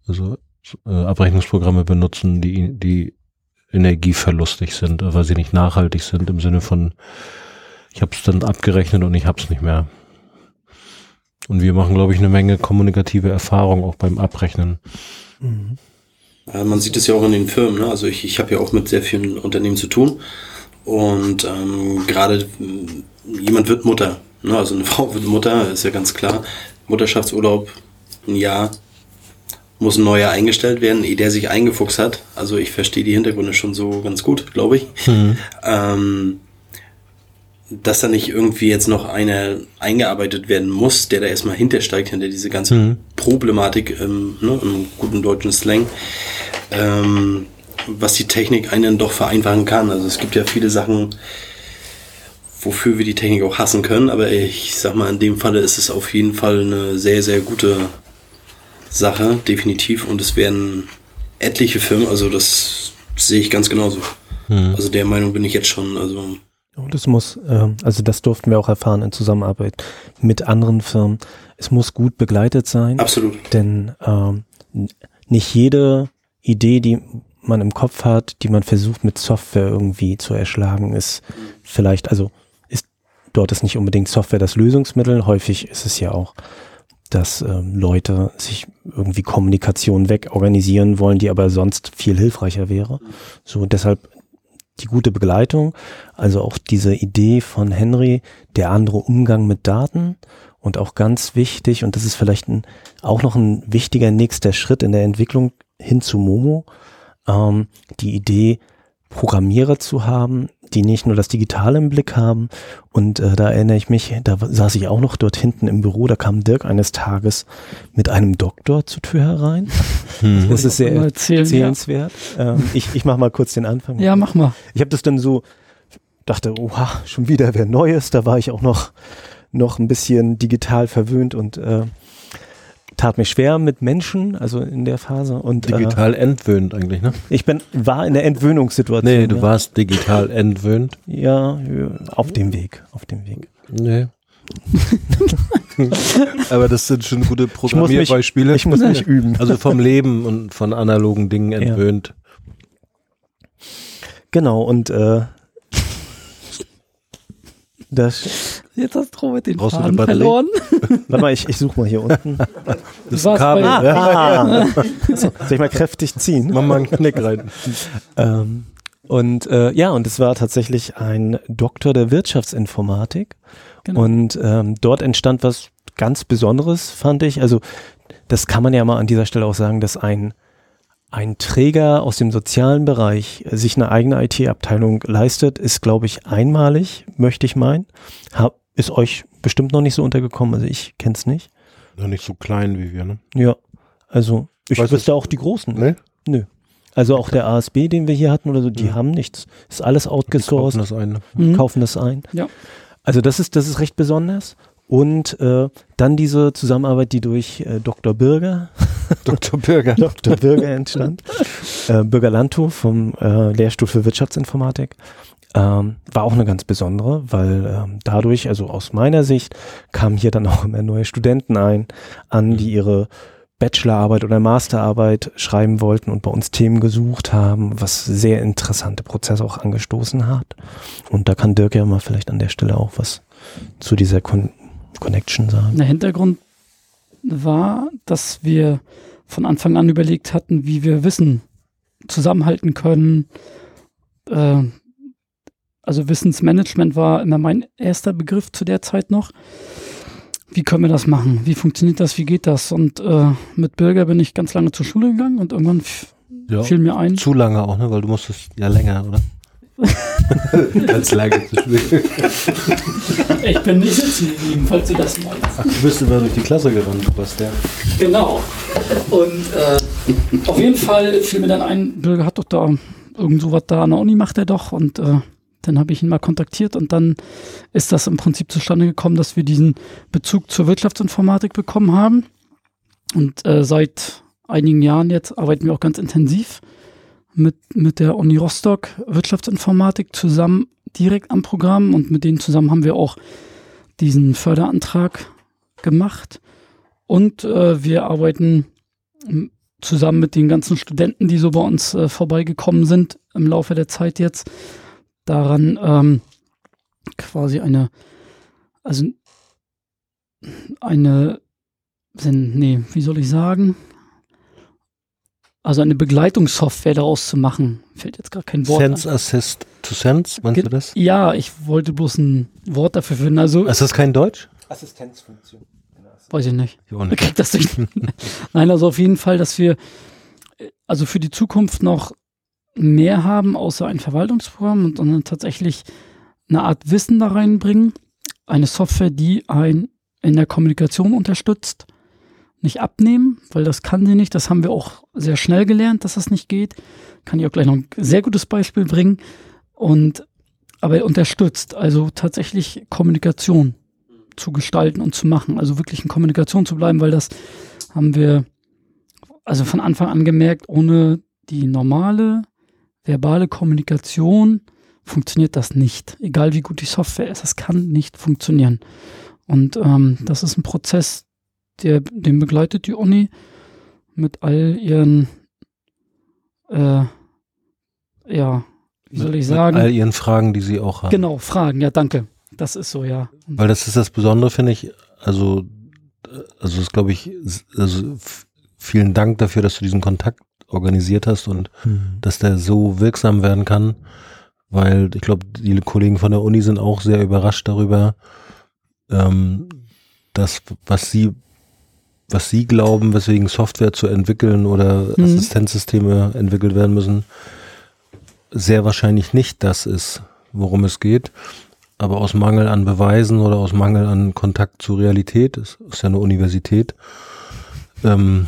Also äh, Abrechnungsprogramme benutzen, die, die energieverlustig sind, weil sie nicht nachhaltig sind im Sinne von, ich habe es dann abgerechnet und ich habe es nicht mehr. Und wir machen, glaube ich, eine Menge kommunikative Erfahrung auch beim Abrechnen. Mhm. Ja, man sieht es ja auch in den Firmen. Ne? Also ich, ich habe ja auch mit sehr vielen Unternehmen zu tun. Und ähm, gerade ähm, jemand wird Mutter. Ne? Also eine Frau wird Mutter, ist ja ganz klar. Mutterschaftsurlaub, ein Jahr, muss ein neuer eingestellt werden, ehe der sich eingefuchst hat. Also ich verstehe die Hintergründe schon so ganz gut, glaube ich. Ähm, dass da nicht irgendwie jetzt noch einer eingearbeitet werden muss, der da erstmal hintersteigt, hinter diese ganze Mhm. Problematik im, ne, im guten deutschen Slang, ähm, was die Technik einen doch vereinfachen kann. Also es gibt ja viele Sachen, wofür wir die Technik auch hassen können, aber ich sag mal, in dem Falle ist es auf jeden Fall eine sehr, sehr gute Sache, definitiv. Und es werden etliche Firmen, also das sehe ich ganz genauso. Hm. Also der Meinung bin ich jetzt schon, also Und es muss, ähm, also das durften wir auch erfahren in Zusammenarbeit mit anderen Firmen. Es muss gut begleitet sein, absolut. denn ähm, nicht jede Idee, die man im Kopf hat, die man versucht mit Software irgendwie zu erschlagen, ist vielleicht, also ist dort ist nicht unbedingt Software das Lösungsmittel. Häufig ist es ja auch, dass ähm, Leute sich irgendwie Kommunikation wegorganisieren wollen, die aber sonst viel hilfreicher wäre. So deshalb die gute Begleitung, also auch diese Idee von Henry, der andere Umgang mit Daten und auch ganz wichtig, und das ist vielleicht ein, auch noch ein wichtiger nächster Schritt in der Entwicklung hin zu Momo, ähm, die Idee, Programmierer zu haben, die nicht nur das Digitale im Blick haben. Und äh, da erinnere ich mich, da saß ich auch noch dort hinten im Büro, da kam Dirk eines Tages mit einem Doktor zur Tür herein. Hm. Das ist sehr Mal erzählen, ja. erzählenswert. Ähm, ich ich mache mal kurz den Anfang. ja, mach mal. Ich habe das dann so, dachte, oha, schon wieder wer Neues. Da war ich auch noch, noch ein bisschen digital verwöhnt und äh, tat mir schwer mit Menschen, also in der Phase. Und äh, Digital entwöhnt eigentlich, ne? ich bin, war in der Entwöhnungssituation. Nee, du ja. warst digital entwöhnt. Ja, ja, auf dem Weg, auf dem Weg. Nee. Aber das sind schon gute Ich muss mich, Programmierbeispiele. ich muss mich üben. also vom Leben und von analogen Dingen entwöhnt. Genau, und äh, das, Jetzt hast du mit den Brauchst Faden verloren. warte mal, ich, ich suche mal hier unten. Das Kabel. bei- ja. Ah, so, soll ich mal kräftig ziehen? Mach mal einen Knick rein. Ähm, und äh, ja, und es war tatsächlich ein Doktor der Wirtschaftsinformatik. Genau. Und ähm, dort entstand was ganz Besonderes, fand ich. Also das kann man ja mal an dieser Stelle auch sagen, dass ein, ein Träger aus dem sozialen Bereich äh, sich eine eigene IT-Abteilung leistet, ist, glaube ich, einmalig, möchte ich meinen. Hab, ist euch bestimmt noch nicht so untergekommen, also ich kenne es nicht. Noch nicht so klein wie wir, ne? Ja, also ich Weißt wüsste du- auch die Großen. Nee? Nö. Also auch der ASB, den wir hier hatten oder so, die Ja. haben nichts. Ist alles Die outgesourced, kaufen das ein. Ne? Mhm. kaufen das ein. Ja. Also das ist, das ist recht besonders. Und äh, dann diese Zusammenarbeit, die durch äh, Dr. Bürger, Dr. Bürger. Dr. Bürger entstand, äh, Bürger Lanto vom äh, Lehrstuhl für Wirtschaftsinformatik, ähm, war auch eine ganz besondere, weil ähm, dadurch, also aus meiner Sicht, kamen hier dann auch immer neue Studenten ein, an, die ihre Bachelorarbeit oder Masterarbeit schreiben wollten und bei uns Themen gesucht haben, was sehr interessante Prozesse auch angestoßen hat. Und da kann Dirk ja mal vielleicht an der Stelle auch was zu dieser Con Connection sagen. Der Hintergrund war, dass wir von Anfang an überlegt hatten, wie wir Wissen zusammenhalten können. Äh, also Wissensmanagement war immer mein erster Begriff zu der Zeit noch. Wie können wir das machen? Wie funktioniert das? Wie geht das? Und äh, mit Bürger bin ich ganz lange zur Schule gegangen und irgendwann Ja. fiel mir ein. Zu lange auch, ne? Weil du musstest ja länger, oder? Ganz lange zu spielen. Ich bin nicht sitzen geblieben, falls du das meinst. Ach, du bist immer durch die Klasse gerannt, Bastian. Genau. Und äh, auf jeden Fall fiel mir dann ein, Bürger hat doch da irgend so was da an der Uni macht er doch und äh, dann habe ich ihn mal kontaktiert und dann ist das im Prinzip zustande gekommen, dass wir diesen Bezug zur Wirtschaftsinformatik bekommen haben. Und äh, seit einigen Jahren jetzt arbeiten wir auch ganz intensiv mit, mit der Uni Rostock Wirtschaftsinformatik zusammen direkt am Programm und mit denen zusammen haben wir auch diesen Förderantrag gemacht. Und äh, wir arbeiten zusammen mit den ganzen Studenten, die so bei uns äh, vorbeigekommen sind im Laufe der Zeit jetzt, daran ähm, quasi eine, also eine, nee, wie soll ich sagen? Also eine Begleitungssoftware daraus zu machen. Fällt jetzt gar kein Wort. Sense Assist to Sense, meinst Ge- du das? Ja, ich wollte bloß ein Wort dafür finden. Also, Ist das kein Deutsch? Assistenzfunktion. weiß ich nicht. Ich auch nicht. Kriegt das durch. Nein, also auf jeden Fall, dass wir äh, also für die Zukunft noch mehr haben, außer ein Verwaltungsprogramm und sondern tatsächlich eine Art Wissen da reinbringen. Eine Software, die ein in der Kommunikation unterstützt. Nicht abnehmen, weil das kann sie nicht. Das haben wir auch sehr schnell gelernt, dass das nicht geht. Kann ich auch gleich noch ein sehr gutes Beispiel bringen. Und aber er unterstützt also tatsächlich Kommunikation zu gestalten und zu machen. Also wirklich in Kommunikation zu bleiben, weil das haben wir also von Anfang an gemerkt, ohne die normale verbale Kommunikation funktioniert das nicht. Egal wie gut die Software ist, das kann nicht funktionieren. Und ähm, das ist ein Prozess, der, den begleitet die Uni mit all ihren, äh, ja, wie soll ich Mit all sagen? ihren Fragen, die sie auch haben. Genau, Fragen, ja, danke. Das ist so, ja. Weil das ist das Besondere, finde ich. Also, also das glaube ich, also vielen Dank dafür, dass du diesen Kontakt organisiert hast und dass der so wirksam werden kann, weil ich glaube, die Kollegen von der Uni sind auch sehr überrascht darüber, ähm, dass was sie was sie glauben, weswegen Software zu entwickeln oder Mhm. Assistenzsysteme entwickelt werden müssen, sehr wahrscheinlich nicht das ist, worum es geht. Aber aus Mangel an Beweisen oder aus Mangel an Kontakt zur Realität, es ist ja eine Universität, ähm,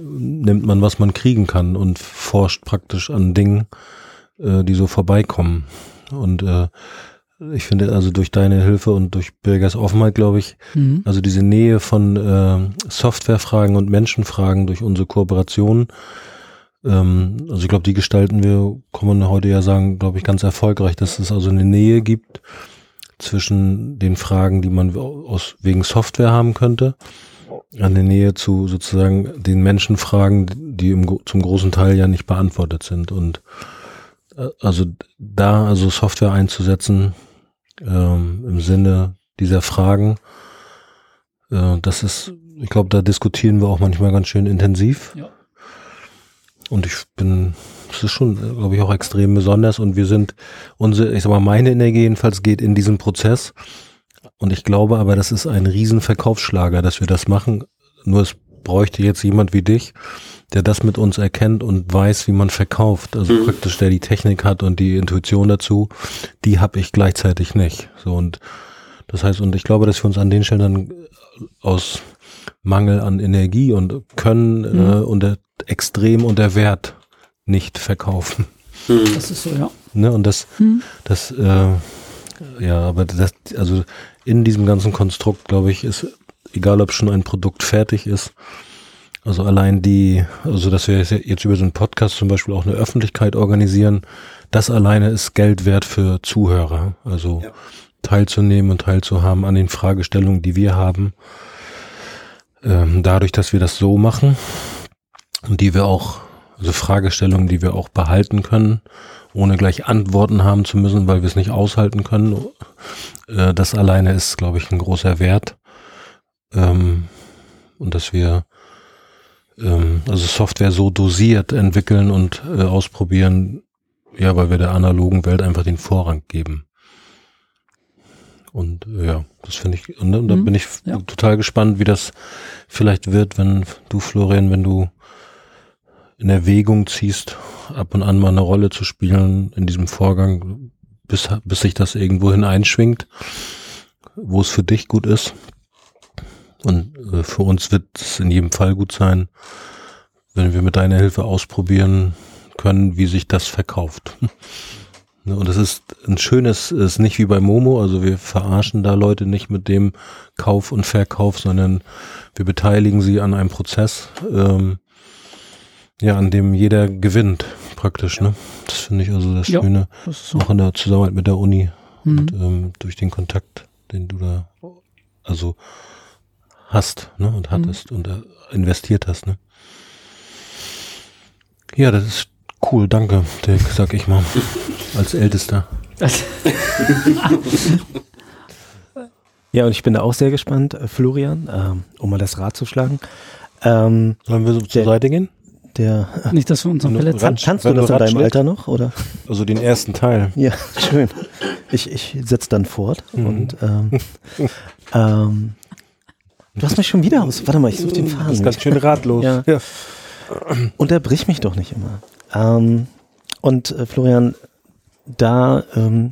nimmt man, was man kriegen kann und forscht praktisch an Dingen, äh, die so vorbeikommen. Und äh, ich finde also durch deine Hilfe und durch Bürgers Offenheit, glaube ich, Mhm. also diese Nähe von äh, Softwarefragen und Menschenfragen durch unsere Kooperation, ähm, also ich glaube, die gestalten wir, kann man heute ja sagen, glaube ich, ganz erfolgreich, dass es also eine Nähe gibt zwischen den Fragen, die man aus wegen Software haben könnte, eine Nähe zu sozusagen den Menschenfragen, die im, zum großen Teil ja nicht beantwortet sind. Und äh, also da also Software einzusetzen ähm, im Sinne dieser Fragen, äh, das ist, ich glaube, da diskutieren wir auch manchmal ganz schön intensiv. Ja. Und ich bin, es ist schon, glaube ich, auch extrem besonders. Und wir sind, unsere, ich sag mal, meine Energie jedenfalls geht in diesen Prozess. Und ich glaube aber, das ist ein riesen Verkaufsschlager, dass wir das machen. Nur es bräuchte jetzt jemand wie dich, der das mit uns erkennt und weiß, wie man verkauft. Also praktisch, der die Technik hat und die Intuition dazu, die habe ich gleichzeitig nicht. So und das heißt, und ich glaube, dass wir uns an den Stellen dann aus Mangel an Energie und Können äh, unter extrem unter Wert nicht verkaufen. Das ist so, ja. Ne? Und das, Mhm. das, äh, ja, aber das, also in diesem ganzen Konstrukt, glaube ich, ist, egal ob schon ein Produkt fertig ist, also allein die, also dass wir jetzt über so einen Podcast zum Beispiel auch eine Öffentlichkeit organisieren, das alleine ist Geld wert für Zuhörer. Also Ja. teilzunehmen und teilzuhaben an den Fragestellungen, die wir haben. ähm, dadurch, dass wir das so machen und die wir auch, also Fragestellungen, die wir auch behalten können, ohne gleich Antworten haben zu müssen, weil wir es nicht aushalten können, äh, das alleine ist, glaube ich, ein großer Wert. Ähm, und dass wir ähm, also Software so dosiert entwickeln und äh, ausprobieren, ja, weil wir der analogen Welt einfach den Vorrang geben. Und äh, ja, das finde ich, und, und da Mhm, bin ich ja. total gespannt, wie das vielleicht wird, wenn du, Florian, wenn du in Erwägung ziehst, ab und an mal eine Rolle zu spielen in diesem Vorgang, bis, bis sich das irgendwo hineinschwingt, wo es für dich gut ist. Und äh, für uns wird es in jedem Fall gut sein, wenn wir mit deiner Hilfe ausprobieren können, wie sich das verkauft. Und es ist ein schönes, es ist nicht wie bei Momo, also wir verarschen da Leute nicht mit dem Kauf und Verkauf, sondern wir beteiligen sie an einem Prozess, ähm, ja, an dem jeder gewinnt, praktisch, ne? Das finde ich also das Ja. Schöne, Das so. auch in der Zusammenarbeit mit der Uni und Mhm. ähm, durch den Kontakt, den du da also hast ne, und hattest und äh, investiert hast. Ne? Ja, das ist cool, danke, Dirk, sag ich mal, als Ältester. Ja, und ich bin da auch sehr gespannt, äh, Florian, ähm, um mal das Rad zu schlagen. Ähm, Sollen wir so zur Der- Seite gehen? der, Nicht, dass wir uns noch verletzen. Rad- kannst du das in deinem Alter noch, oder? Also den ersten Teil. Ja, schön. Ich, ich setze dann fort Mhm. und ähm, ähm, du hast mich schon wieder aus. Warte mal, ich suche den Das Faden. ist ganz nicht. schön ratlos. Ja. Unterbrich mich doch nicht immer. Ähm, und äh, Florian, da ähm,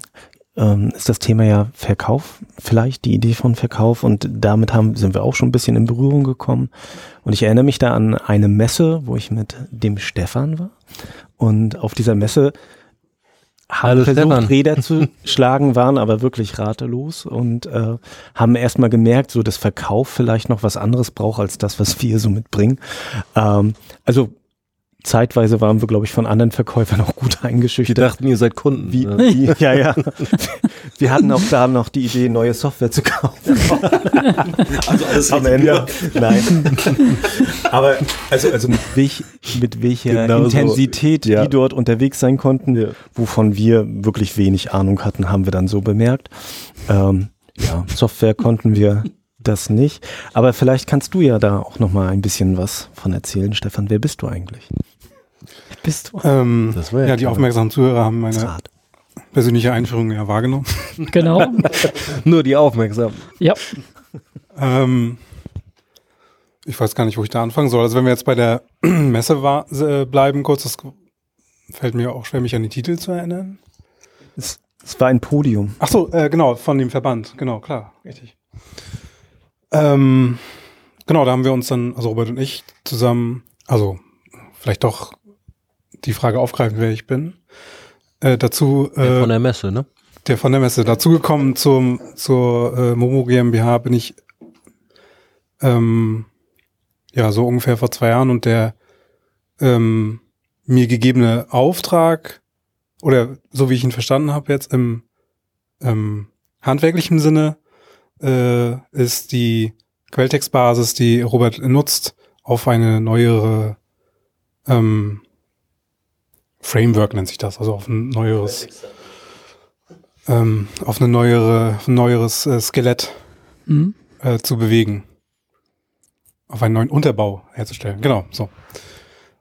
ähm, ist das Thema ja Verkauf, vielleicht die Idee von Verkauf und damit haben, sind wir auch schon ein bisschen in Berührung gekommen. Und ich erinnere mich da an eine Messe, wo ich mit dem Stefan war. Und auf dieser Messe haben Hallo, versucht, Stefan. Räder zu schlagen, waren aber wirklich ratlos und äh, haben erstmal gemerkt, so dass Verkauf vielleicht noch was anderes braucht als das, was wir so mitbringen. Ähm, also zeitweise waren wir, glaube ich, von anderen Verkäufern auch gut Wir eingeschüchtert. dachten, ihr seid Kunden. Wie, ne? wie, ja, ja. Wir hatten auch da noch die Idee, neue Software zu kaufen. Also alles Am Ende. Nein. Aber also, also mit, welch, mit welcher Genau so. Intensität Ja. die dort unterwegs sein konnten, wovon wir wirklich wenig Ahnung hatten, haben wir dann so bemerkt. Ähm, ja, Software konnten wir das nicht. Aber vielleicht kannst du ja da auch noch mal ein bisschen was von erzählen, Stefan. Wer bist du eigentlich? Bist du? Ähm, ja ja, die aufmerksamen Zuhörer haben meine Zart. persönliche Einführung ja wahrgenommen. Genau. Nur die aufmerksam. ja. Ähm, ich weiß gar nicht, wo ich da anfangen soll. Also wenn wir jetzt bei der Messe war, äh, bleiben, kurz, das fällt mir auch schwer, mich an die Titel zu erinnern. Es, es war ein Podium. Ach so, äh, genau, von dem Verband, genau, klar, richtig. Ähm, genau, da haben wir uns dann, also Robert und ich zusammen, also vielleicht doch die Frage aufgreifen, wer ich bin. Äh, dazu Der äh, von der Messe, ne? der von der Messe. Dazu gekommen zum, zur äh, Momo GmbH bin ich ähm, ja so ungefähr vor zwei Jahren und der ähm, mir gegebene Auftrag oder so wie ich ihn verstanden habe jetzt im ähm, handwerklichen Sinne äh, ist die Quelltextbasis, die Robert nutzt, auf eine neuere ähm, Framework nennt sich das, also auf ein neueres ähm, auf eine neuere, auf ein neueres äh, Skelett Mhm. äh, zu bewegen. Auf einen neuen Unterbau herzustellen. Genau, so.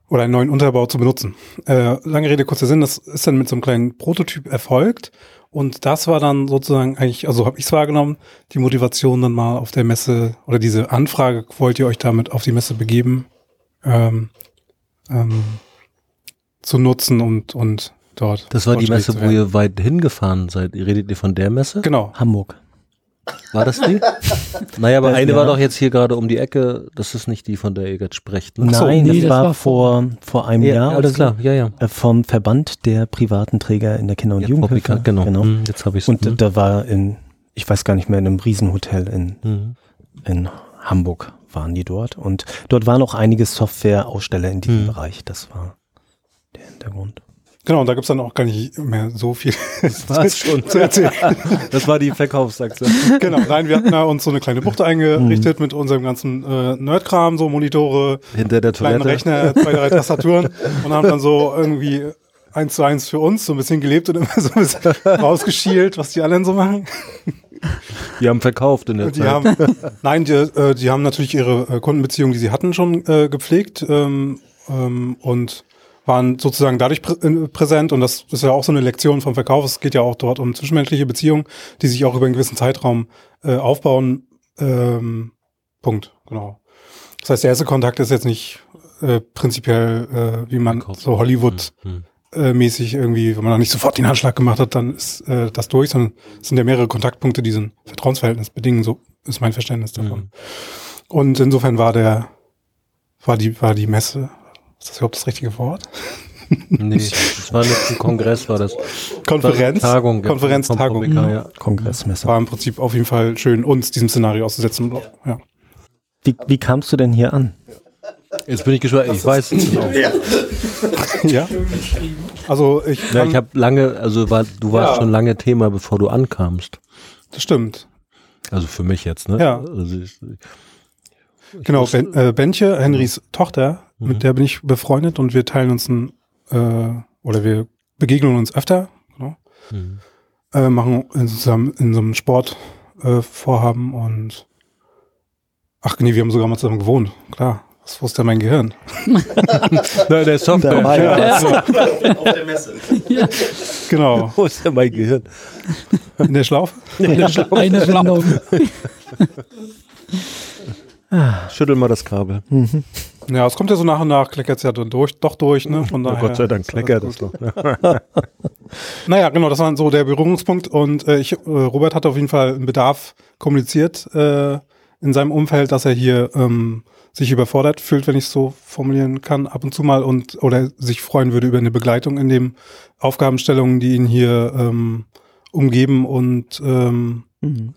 Oder einen neuen Unterbau zu benutzen. Äh, lange Rede, kurzer Sinn, das ist dann mit so einem kleinen Prototyp erfolgt. Und das war dann sozusagen eigentlich, also habe ich es wahrgenommen, die Motivation dann mal auf der Messe oder diese Anfrage, wollt ihr euch damit auf die Messe begeben, ähm, ähm, zu nutzen und, und dort. Das war die Messe, wo ihr weit hingefahren seid. Ihr redet ihr von der Messe? Genau. Hamburg. War das die? naja, aber Ja. eine war doch jetzt hier gerade um die Ecke. Das ist nicht die, von der ihr jetzt sprecht. Ne? Nein, nee, das, das war, war vor, vor einem ja, Jahr ja, oder alles so. klar. Ja, ja. Äh, Vom Verband der privaten Träger in der Kinder- und Jugendhilfe. genau. genau. Hm, jetzt habe ich es. Und äh, da war in, ich weiß gar nicht mehr, in einem Riesenhotel in, hm. in Hamburg waren die dort. Und dort waren auch einige Softwareaussteller in diesem Hm. Bereich. Das war der Hintergrund. Genau, und da gibt's dann auch gar nicht mehr so viel war's schon. zu erzählen. Das war die Verkaufsaktion. genau, nein, wir hatten da uns so eine kleine Bucht eingerichtet mit unserem ganzen äh, Nerdkram, so Monitore, Hinter der kleinen Toilette. Rechner, zwei, drei Tastaturen und haben dann so irgendwie eins zu eins für uns so ein bisschen gelebt und immer so ein bisschen rausgeschielt, was die anderen so machen. Die haben verkauft in der Die Zeit. haben, nein, die, äh, die haben natürlich ihre äh, Kundenbeziehungen, die sie hatten, schon äh, gepflegt ähm, ähm, und waren sozusagen dadurch äh, präsent. Und das ist ja auch so eine Lektion vom Verkauf. Es geht ja auch dort um zwischenmenschliche Beziehungen, die sich auch über einen gewissen Zeitraum äh, aufbauen. Ähm, Punkt, genau. Das heißt, der erste Kontakt ist jetzt nicht äh, prinzipiell, äh, wie man so Hollywood Hm. äh, mäßig irgendwie, wenn man noch nicht sofort den Handschlag gemacht hat, dann ist äh, das durch, sondern es sind ja mehrere Kontaktpunkte, die ein Vertrauensverhältnis bedingen, so ist mein Verständnis davon. Mhm. Und insofern war der, war die, war die Messe, ist das überhaupt das richtige Wort? Nee, das war nicht ein Kongress, war das. Konferenz? Tagung. ja, Konferenz, Tagung. VBK, ja. Kongressmesse. War im Prinzip auf jeden Fall schön, uns diesem Szenario auszusetzen. Ja. Wie, wie kamst du denn hier an? Jetzt bin ich gespannt. Ich weiß genau. ja. Also ich, Ja, ich habe lange, also war, du warst Ja. schon lange Thema, bevor du ankamst. das stimmt. Also für mich jetzt, ne? Ja. Also ich, Genau, ben, äh, Bentje, Henrys Tochter, mit der bin ich befreundet und wir teilen uns ein, äh, oder wir begegnen uns öfter, genau. Mhm. äh, machen in, zusammen in so einem Sportvorhaben äh, Vorhaben und ach nee, wir haben sogar mal zusammen gewohnt, klar. Das wusste mein Gehirn. Nein, der Software. Dabei. Ja. Auf der Messe. Genau. Wo ist denn mein Gehirn? In der Schlaufe? Eine Schlaufe. Schüttel mal das Kabel. Ja, es kommt ja so nach und nach, kleckert es ja dann durch, doch durch, ne? Von Oh daher Gott sei Dank kleckert es doch. Naja, genau, das war so der Berührungspunkt und äh, ich, äh, Robert hat auf jeden Fall einen Bedarf kommuniziert äh, in seinem Umfeld, dass er hier ähm, sich überfordert fühlt, wenn ich es so formulieren kann, ab und zu mal und oder sich freuen würde über eine Begleitung in den Aufgabenstellungen, die ihn hier ähm, umgeben und ähm, Mhm.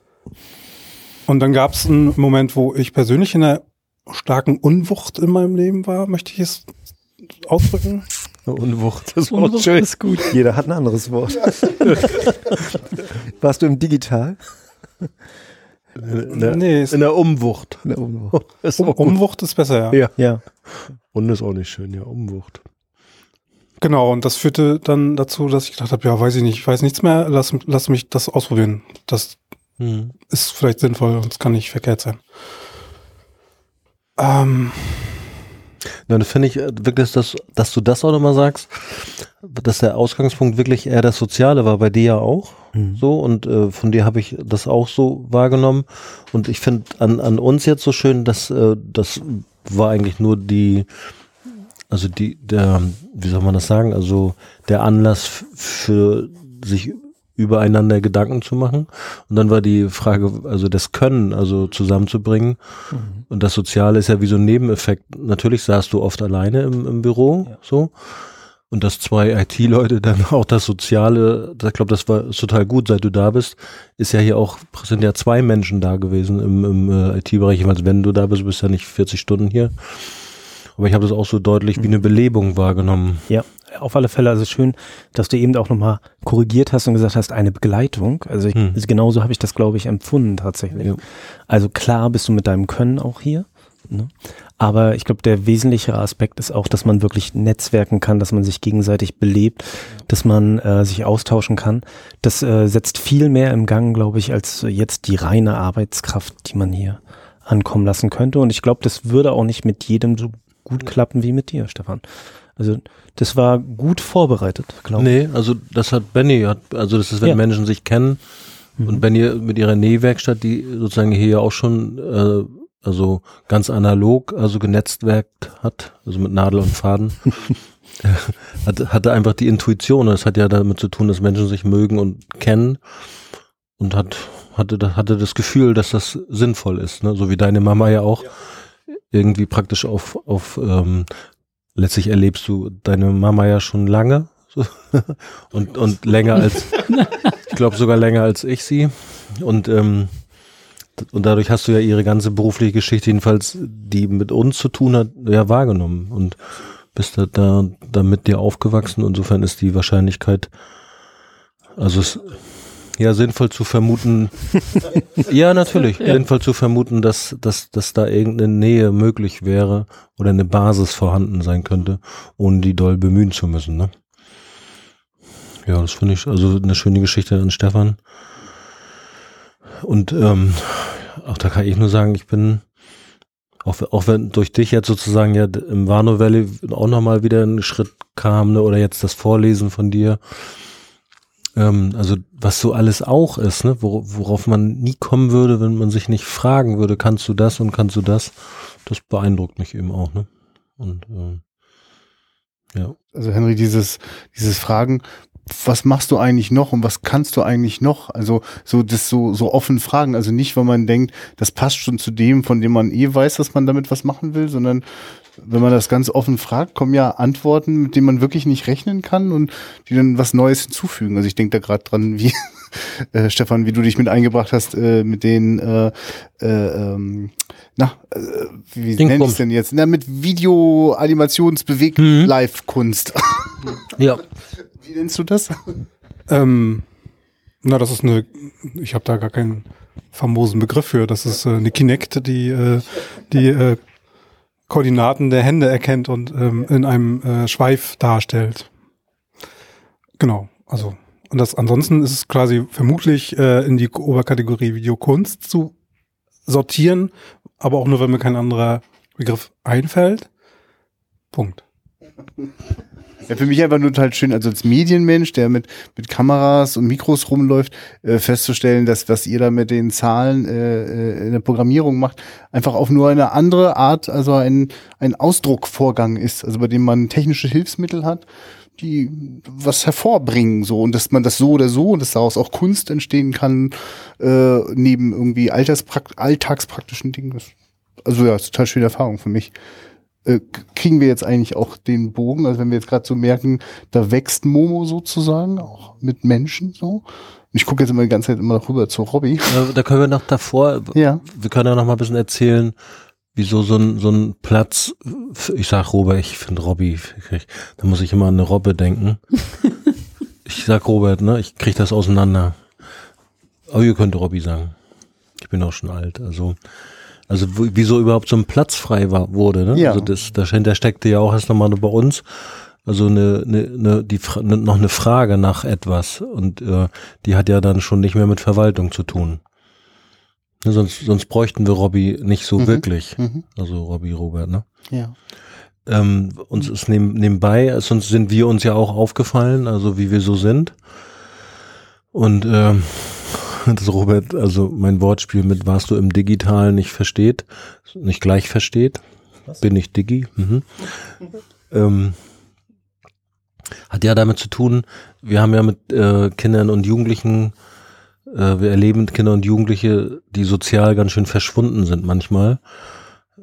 und dann gab es einen Moment, wo ich persönlich in einer starken Unwucht in meinem Leben war, möchte ich es ausdrücken. Unwucht, das Unwucht schön. ist gut. Jeder hat ein anderes Wort. Warst du im Digital? In der, Nee, in der Umwucht. In der Umwucht. Ist um. Umwucht ist besser, ja. Ja. Ja. Und ist auch nicht schön, ja, Umwucht. Genau, und das führte dann dazu, dass ich gedacht habe, ja, weiß ich nicht, ich weiß nichts mehr, lass, lass mich das ausprobieren. Das Mhm. ist vielleicht sinnvoll und es kann nicht verkehrt sein. Ähm, Na, das finde ich äh, wirklich, dass, dass du das auch nochmal sagst, dass der Ausgangspunkt wirklich eher das Soziale war, bei dir ja auch Mhm. so und äh, von dir habe ich das auch so wahrgenommen und ich finde an, an uns jetzt so schön, dass äh, das war eigentlich nur die, also die, der, wie soll man das sagen, also der Anlass für sich übereinander Gedanken zu machen und dann war die Frage, also das Können, also zusammenzubringen und das Soziale ist ja wie so ein Nebeneffekt. Natürlich saßt du oft alleine im, im Büro, so. Und dass zwei IT-Leute dann auch das Soziale, ich glaube, das war total gut, seit du da bist, ist ja hier auch, sind ja zwei Menschen da gewesen im, im äh, IT-Bereich. Ich meine, wenn du da bist, bist du ja nicht 40 Stunden hier. Aber ich habe das auch so deutlich wie eine Belebung wahrgenommen. Ja, auf alle Fälle. Also schön, dass du eben auch nochmal korrigiert hast und gesagt hast, eine Begleitung. Also, ich, Hm. genauso habe ich das, glaube ich, empfunden tatsächlich. Ja. Also klar bist du mit deinem Können auch hier. Ne? Aber ich glaube, der wesentliche Aspekt ist auch, dass man wirklich netzwerken kann, dass man sich gegenseitig belebt, dass man äh, sich austauschen kann. Das äh, setzt viel mehr im Gang, glaube ich, als jetzt die reine Arbeitskraft, die man hier ankommen lassen könnte. Und ich glaube, das würde auch nicht mit jedem so gut klappen wie mit dir, Stefan. Also das war gut vorbereitet, glaube ich. Nee, also das hat Benny, hat, also das ist, wenn Ja. Menschen sich kennen und Benny mit ihrer Nähwerkstatt, die sozusagen hier ja auch schon äh, also ganz analog, also genetzwerkt hat, also mit Nadel und Faden, hatte, hatte einfach die Intuition. Das hat ja damit zu tun, dass Menschen sich mögen und kennen und hat hatte das, hatte das Gefühl, dass das sinnvoll ist, ne? so wie deine Mama ja auch irgendwie praktisch auf auf ähm, letztlich erlebst du deine Mama ja schon lange und und länger als ich glaube sogar länger als ich sie und ähm, und dadurch hast du ja ihre ganze berufliche Geschichte jedenfalls, die mit uns zu tun hat, ja wahrgenommen und bist da, da, da mit dir aufgewachsen. Insofern ist die Wahrscheinlichkeit, also es, ja, sinnvoll zu vermuten. ja, natürlich. Ja. Sinnvoll zu vermuten, dass, dass, dass da irgendeine Nähe möglich wäre oder eine Basis vorhanden sein könnte, ohne die doll bemühen zu müssen, ne? Ja, das finde ich also eine schöne Geschichte an Stefan. Und ähm, auch da kann ich nur sagen, ich bin, auch, auch wenn durch dich jetzt sozusagen ja im Warnow Valley auch nochmal wieder ein Schritt kam, ne, oder jetzt das Vorlesen von dir, ähm, also was so alles auch ist, ne, wor worauf man nie kommen würde, wenn man sich nicht fragen würde, kannst du das und kannst du das, das beeindruckt mich eben auch, ne? Und ähm, ja. Also Henry, dieses, dieses Fragen, was machst du eigentlich noch und was kannst du eigentlich noch? Also so das so so offen fragen, also nicht, weil man denkt, das passt schon zu dem, von dem man eh weiß, dass man damit was machen will, sondern wenn man das ganz offen fragt, kommen ja Antworten, mit denen man wirklich nicht rechnen kann und die dann was Neues hinzufügen. Also ich denke da gerade dran, wie äh, Stefan, wie du dich mit eingebracht hast, äh, mit den äh, äh, ähm, na, äh, wie nenne ich denn jetzt? Na, mit Video, Animationsbewegt, Mhm. Live-Kunst. Ja. Wie nennst du das? Ähm, na, das ist eine, ich habe da gar keinen famosen Begriff für. Das ist äh, eine Kinect, die äh, die äh, Koordinaten der Hände erkennt und ähm, in einem äh, Schweif darstellt. Genau, also und das ansonsten ist es quasi vermutlich äh, in die Oberkategorie Videokunst zu sortieren, aber auch nur, wenn mir kein anderer Begriff einfällt. Punkt. Ja, für mich einfach nur total schön, also als Medienmensch, der mit, mit Kameras und Mikros rumläuft, äh, festzustellen, dass was ihr da mit den Zahlen äh, äh, in der Programmierung macht, einfach auf nur eine andere Art, also ein, ein Ausdruckvorgang ist, also bei dem man technische Hilfsmittel hat, die was hervorbringen, so und dass man das so oder so und dass daraus auch Kunst entstehen kann, äh, neben irgendwie Altersprakt alltagspraktischen Dingen. Also ja, total schöne Erfahrung für mich äh, kriegen wir jetzt eigentlich auch den Bogen, also wenn wir jetzt gerade so merken, da wächst Momo sozusagen, auch mit Menschen so. Ich gucke jetzt immer die ganze Zeit immer noch rüber zu Robby. Da können wir noch davor, Ja. wir können ja noch mal ein bisschen erzählen, wieso so ein, so ein Platz, ich sag Robert, ich finde Robby, da muss ich immer an eine Robbe denken. ich sag Robert, ne, ich krieg das auseinander. Aber ihr könnt Robby sagen. Ich bin auch schon alt, also. Also wieso überhaupt so ein Platz frei war, wurde, ne? Ja. Also das, dahinter steckte ja auch erst nochmal bei uns also eine, eine, eine die Fra- ne, noch eine Frage nach etwas und äh, die hat ja dann schon nicht mehr mit Verwaltung zu tun. Ne, sonst, sonst bräuchten wir Robby nicht so Mhm. wirklich. Mhm. Also Robby Robert, ne? Ja. Ähm, uns ist neben, nebenbei, sonst sind wir uns ja auch aufgefallen, also wie wir so sind. Und ähm, das Robert, also mein Wortspiel mit warst du im Digitalen nicht versteht, nicht gleich versteht, bin ich Digi. Mhm. ähm, hat ja damit zu tun, wir haben ja mit äh, Kindern und Jugendlichen, äh, wir erleben Kinder und Jugendliche, die sozial ganz schön verschwunden sind manchmal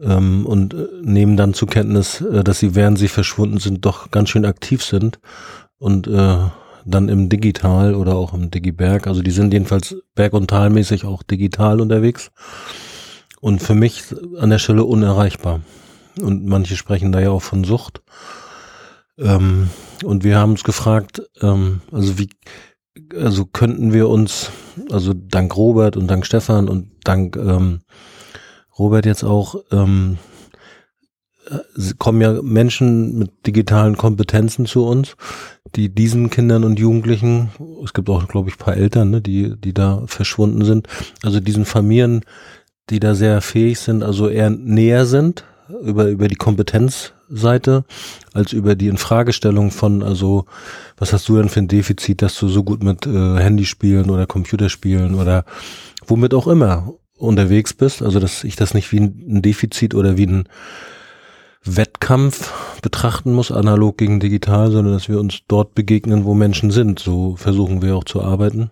ähm, und äh, nehmen dann zur Kenntnis, äh, dass sie, während sie verschwunden sind, doch ganz schön aktiv sind und äh, dann im Digital oder auch im Digiberg, also die sind jedenfalls berg- und talmäßig auch digital unterwegs und für mich an der Stelle unerreichbar. Und manche sprechen da ja auch von Sucht. Ähm, und wir haben uns gefragt, ähm, also wie, also könnten wir uns, also dank Robert und dank Stefan und dank ähm, Robert jetzt auch, ähm, äh, kommen ja Menschen mit digitalen Kompetenzen zu uns, die diesen Kindern und Jugendlichen, es gibt auch, glaube ich, paar Eltern, ne, die, die da verschwunden sind, also diesen Familien, die da sehr fähig sind, also eher näher sind über, über die Kompetenzseite, als über die Infragestellung von, also, was hast du denn für ein Defizit, dass du so gut mit äh, Handyspielen oder Computerspielen oder womit auch immer unterwegs bist, also dass ich das nicht wie ein Defizit oder wie ein Wettkampf betrachten muss, analog gegen digital, sondern dass wir uns dort begegnen, wo Menschen sind. So versuchen wir auch zu arbeiten.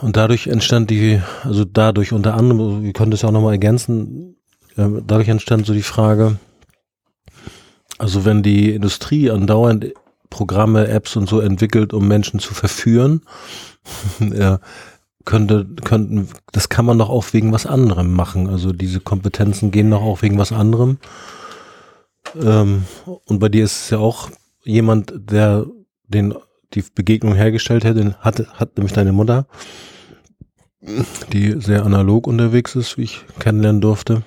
Und dadurch entstand die, also dadurch unter anderem, wir können das ja auch nochmal ergänzen, äh, dadurch entstand so die Frage, also wenn die Industrie andauernd Programme, Apps und so entwickelt, um Menschen zu verführen, ja, könnte, könnten, das kann man doch auch wegen was anderem machen. Also diese Kompetenzen gehen doch auch wegen was anderem. Ähm, und bei dir ist es ja auch jemand, der den die Begegnung hergestellt hat, hat nämlich deine Mutter, die sehr analog unterwegs ist, wie ich kennenlernen durfte.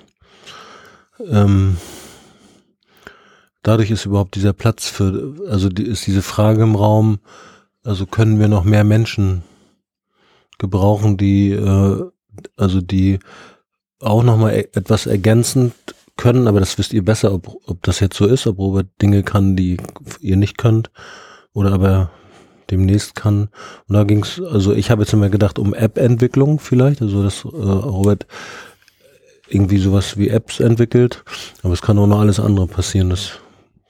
Ähm, dadurch ist überhaupt dieser Platz für, also die, ist diese Frage im Raum, also können wir noch mehr Menschen gebrauchen, die, äh, also die auch nochmal e etwas ergänzend können, aber das wisst ihr besser, ob, ob das jetzt so ist, ob Robert Dinge kann, die ihr nicht könnt, oder aber demnächst kann. Und da ging's, also ich habe jetzt immer gedacht, um App-Entwicklung vielleicht, also dass äh, Robert irgendwie sowas wie Apps entwickelt, aber es kann auch noch alles andere passieren, das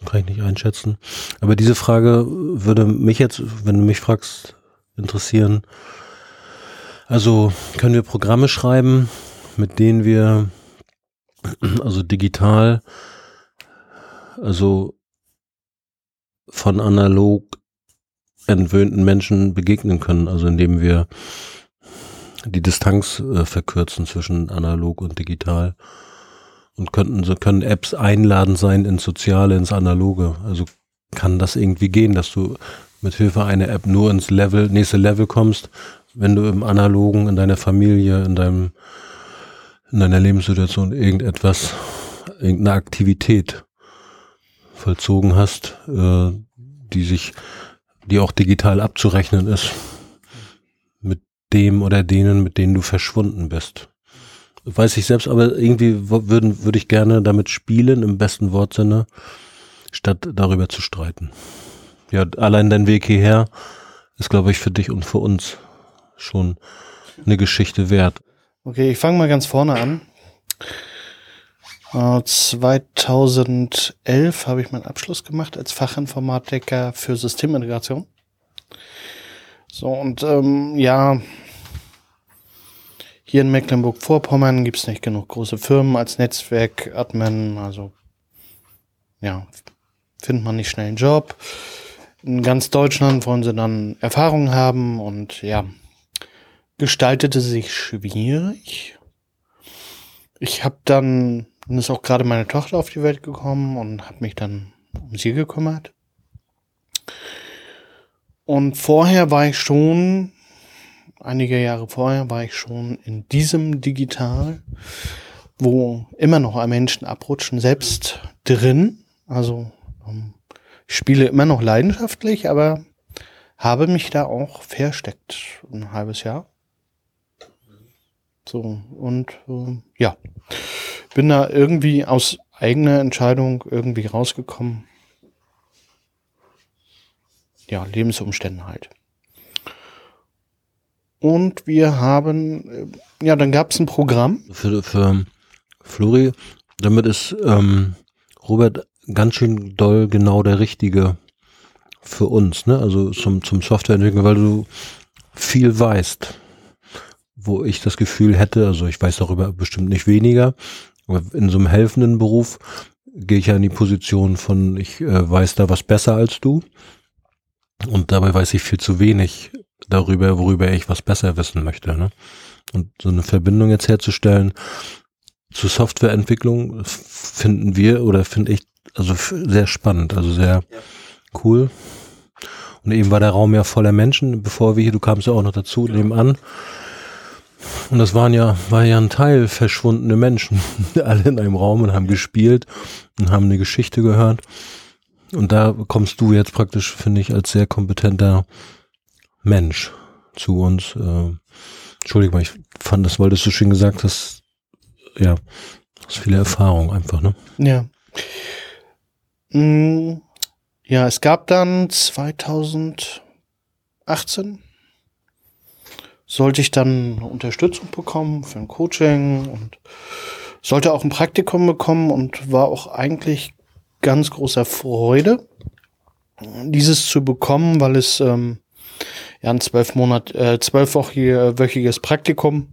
kann ich nicht einschätzen. Aber diese Frage würde mich jetzt, wenn du mich fragst, interessieren. Also können wir Programme schreiben, mit denen wir also digital, also von analog entwöhnten Menschen begegnen können, also indem wir die Distanz äh, verkürzen zwischen analog und digital und könnten so können Apps einladend sein ins Soziale, ins Analoge. Also kann das irgendwie gehen, dass du mit Hilfe einer App nur ins Level, nächste Level kommst, wenn du im Analogen, in deiner Familie, in deinem, in deiner Lebenssituation irgendetwas, irgendeine Aktivität vollzogen hast, äh, die sich die auch digital abzurechnen ist. Mit dem oder denen, mit denen du verschwunden bist. Weiß ich selbst, aber irgendwie würden, würde ich gerne damit spielen, im besten Wortsinne, statt darüber zu streiten. Ja, allein dein Weg hierher ist, glaube ich, für dich und für uns schon eine Geschichte wert. Okay, ich fange mal ganz vorne an. 2011 äh, habe ich meinen Abschluss gemacht als Fachinformatiker für Systemintegration. So, und ähm, ja, hier in Mecklenburg-Vorpommern gibt es nicht genug große Firmen als Netzwerk-Admin. Also, ja, findet man nicht schnell einen Job. In ganz Deutschland wollen sie dann Erfahrung haben und ja, gestaltete sich schwierig. Ich habe dann dann ist auch gerade meine Tochter auf die Welt gekommen und habe mich dann um sie gekümmert. Und vorher war ich schon, einige Jahre vorher war ich schon in diesem Digital, wo immer noch Menschen abrutschen, selbst drin. Also ähm, ich spiele immer noch leidenschaftlich, aber habe mich da auch versteckt, ein halbes Jahr. So, und äh, ja, bin da irgendwie aus eigener Entscheidung irgendwie rausgekommen. Ja, Lebensumständen halt. Und wir haben, äh, ja, dann gab es ein Programm. Für, für Flori, damit ist ähm, Robert ganz schön doll genau der Richtige für uns, ne? Also zum, zum Softwareentwickeln, weil du viel weißt wo ich das Gefühl hätte, also ich weiß darüber bestimmt nicht weniger, aber in so einem helfenden Beruf gehe ich ja in die Position von, ich äh, weiß da was besser als du und dabei weiß ich viel zu wenig darüber, worüber ich was besser wissen möchte. Ne? Und so eine Verbindung jetzt herzustellen zu Softwareentwicklung finden wir oder finde ich also sehr spannend, also sehr cool. Und eben war der Raum ja voller Menschen, bevor wir hier, du kamst ja auch noch dazu, nebenan. Und das waren ja, war ja ein Teil verschwundene Menschen, alle in einem Raum und haben gespielt und haben eine Geschichte gehört. Und da kommst du jetzt praktisch, finde ich, als sehr kompetenter Mensch zu uns. Äh, Entschuldigung, ich fand, das wolltest du schön gesagt hast, ja, hast viele Erfahrung einfach, ne? Ja. Mm, ja, es gab dann 2018 sollte ich dann Unterstützung bekommen für ein Coaching und sollte auch ein Praktikum bekommen und war auch eigentlich ganz großer Freude, dieses zu bekommen, weil es ähm, ja ein zwölf Monat, äh, zwölfwöchiges Praktikum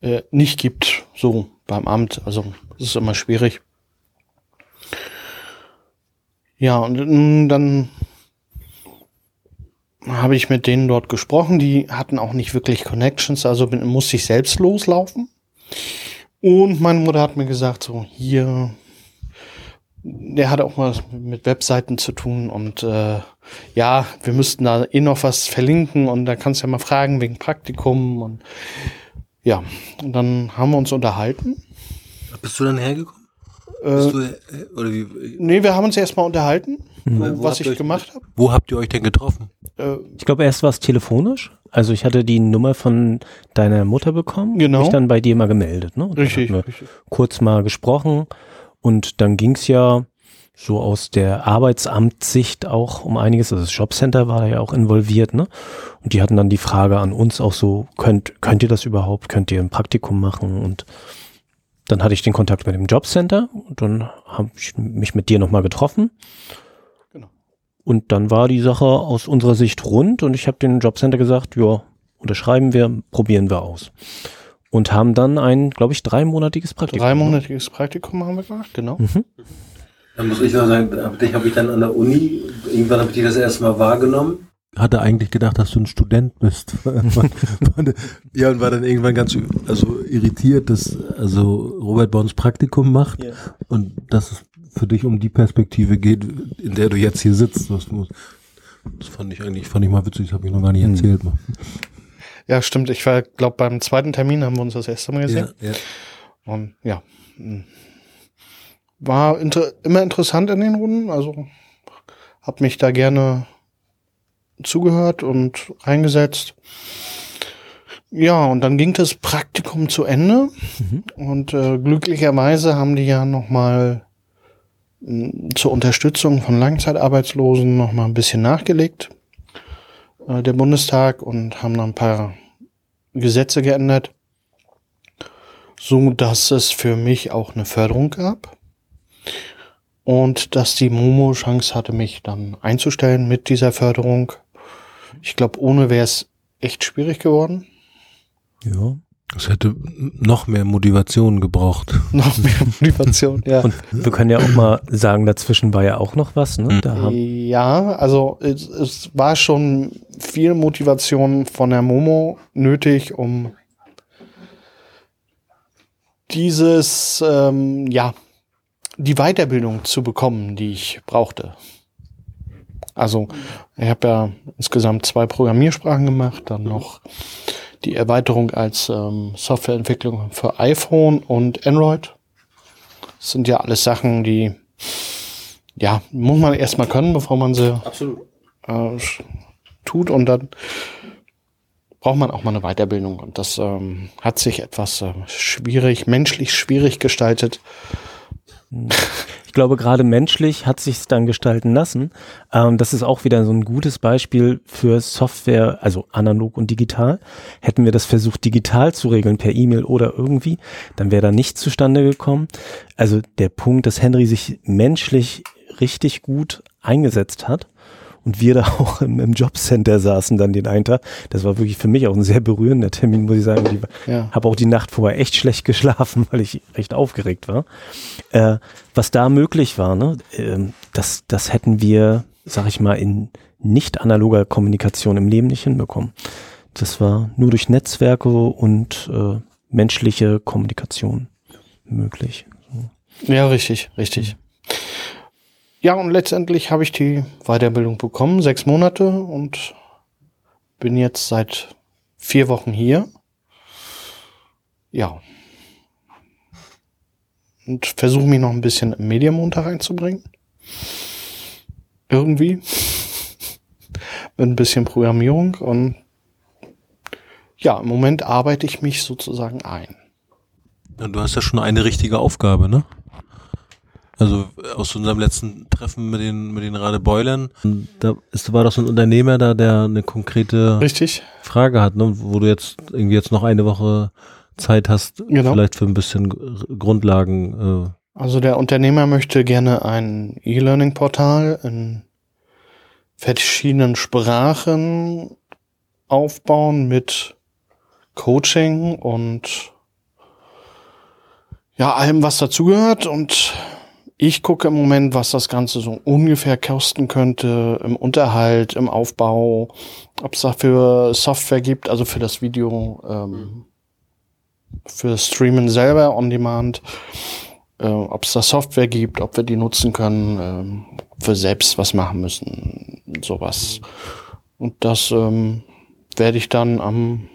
äh, nicht gibt, so beim Amt. Also es ist immer schwierig. Ja, und mm, dann habe ich mit denen dort gesprochen. Die hatten auch nicht wirklich Connections, also bin, musste ich selbst loslaufen. Und meine Mutter hat mir gesagt, so hier, der hat auch mal mit Webseiten zu tun und äh, ja, wir müssten da eh noch was verlinken und da kannst du ja mal fragen wegen Praktikum und ja, und dann haben wir uns unterhalten. Bist du dann hergekommen? Äh, Bist du, äh, oder wie, nee, wir haben uns erstmal unterhalten, Wo was ich gemacht habe. wo habt ihr euch denn getroffen? Äh, Ich glaube, erst war es telefonisch. Also ich hatte die Nummer von deiner Mutter bekommen. Genau. Mich dann bei dir mal gemeldet. Ne? Und richtig, richtig. kurz mal gesprochen. Und dann ging es ja so aus der Arbeitsamtssicht auch um einiges. Also das Jobcenter war da ja auch involviert. Ne? Und die hatten dann die Frage an uns auch so, könnt, könnt ihr das überhaupt? Könnt ihr ein Praktikum machen? Und dann hatte ich den Kontakt mit dem Jobcenter und dann habe ich mich mit dir nochmal getroffen. Und dann war die Sache aus unserer Sicht rund und ich habe dem Jobcenter gesagt, ja, unterschreiben wir, probieren wir aus. Und haben dann ein, glaube ich, dreimonatiges Praktikum. Dreimonatiges Praktikum haben wir gemacht, genau. Mhm. Dann muss ich noch sagen, dich habe ich dann an der Uni, irgendwann habe ich dich das erste Mal wahrgenommen. Hatte eigentlich gedacht, dass du ein Student bist. ja, und war dann irgendwann ganz also irritiert, dass also Robert bei uns Praktikum macht Ja. und dass es für dich um die Perspektive geht, in der du jetzt hier sitzt. Das, muss, das fand ich eigentlich, fand ich mal witzig, das habe ich noch gar nicht Hm. erzählt. Mal. Ja, stimmt. Ich war, glaube beim zweiten Termin haben wir uns das erste Mal gesehen. Ja, ja. Und ja, mh. war inter immer interessant in den Runden. Also habe mich da gerne zugehört und eingesetzt. Ja, und dann ging das Praktikum zu Ende. Mhm. Und äh, glücklicherweise haben die ja nochmal zur Unterstützung von Langzeitarbeitslosen nochmal ein bisschen nachgelegt, äh, der Bundestag, und haben dann ein paar Gesetze geändert, so dass es für mich auch eine Förderung gab. Und dass die Momo Chance hatte, mich dann einzustellen mit dieser Förderung. Ich glaube, ohne wäre es echt schwierig geworden. Ja. Es hätte noch mehr Motivation gebraucht. Noch mehr Motivation, ja. Und wir können ja auch mal sagen, dazwischen war ja auch noch was. Ne? Mhm. Da haben, Ja, also es, es war schon viel Motivation von der Momo nötig, um dieses, ähm, ja, die Weiterbildung zu bekommen, die ich brauchte. Also ich habe ja insgesamt zwei Programmiersprachen gemacht, dann noch die Erweiterung als ähm, Softwareentwicklung für iPhone und Android. Das sind ja alles Sachen, die ja, muss man erstmal können, bevor man sie Absolut. äh, tut und dann braucht man auch mal eine Weiterbildung und das ähm, hat sich etwas äh, schwierig, menschlich schwierig gestaltet. Ich glaube, gerade menschlich hat sich dann gestalten lassen. Ähm, das ist auch wieder so ein gutes Beispiel für Software, also analog und digital. Hätten wir das versucht, digital zu regeln, per E-Mail oder irgendwie, dann wäre da nichts zustande gekommen. Also der Punkt, dass Henry sich menschlich richtig gut eingesetzt hat und wir da auch im, im Jobcenter saßen dann den einen Tag. Das war wirklich für mich auch ein sehr berührender Termin, muss ich sagen. Die, Ja. habe auch die Nacht vorher echt schlecht geschlafen, weil ich recht aufgeregt war. Äh, was da möglich war, ne, ähm, das, das hätten wir, sag ich mal, in nicht analoger Kommunikation im Leben nicht hinbekommen. Das war nur durch Netzwerke und äh, menschliche Kommunikation möglich. Ja, richtig, richtig. Ja, und letztendlich habe ich die Weiterbildung bekommen, sechs Monate und bin jetzt seit vier Wochen hier. Ja. Und versuche mich noch ein bisschen im Mediamontag reinzubringen. Irgendwie. Mit ein bisschen Programmierung und ja, im Moment arbeite ich mich sozusagen ein. Ja, du hast ja schon eine richtige Aufgabe, ne? Also aus unserem letzten Treffen mit den mit den Radebeulern, da ist, war doch so ein Unternehmer da, der eine konkrete Richtig? Frage hat, ne? wo du jetzt irgendwie jetzt noch eine Woche Zeit hast, Genau. vielleicht für ein bisschen Gr- Grundlagen. Äh, Also der Unternehmer möchte gerne ein E-Learning-Portal in verschiedenen Sprachen aufbauen mit Coaching und ja, allem, was dazugehört. Und ich gucke im Moment, was das Ganze so ungefähr kosten könnte im Unterhalt, im Aufbau, ob es dafür Software gibt, also für das Video, ähm, für das Streamen selber on Demand. äh, ob es da Software gibt, ob wir die nutzen können, ähm, ob wir selbst was machen müssen, sowas. Und das ähm, werde ich dann am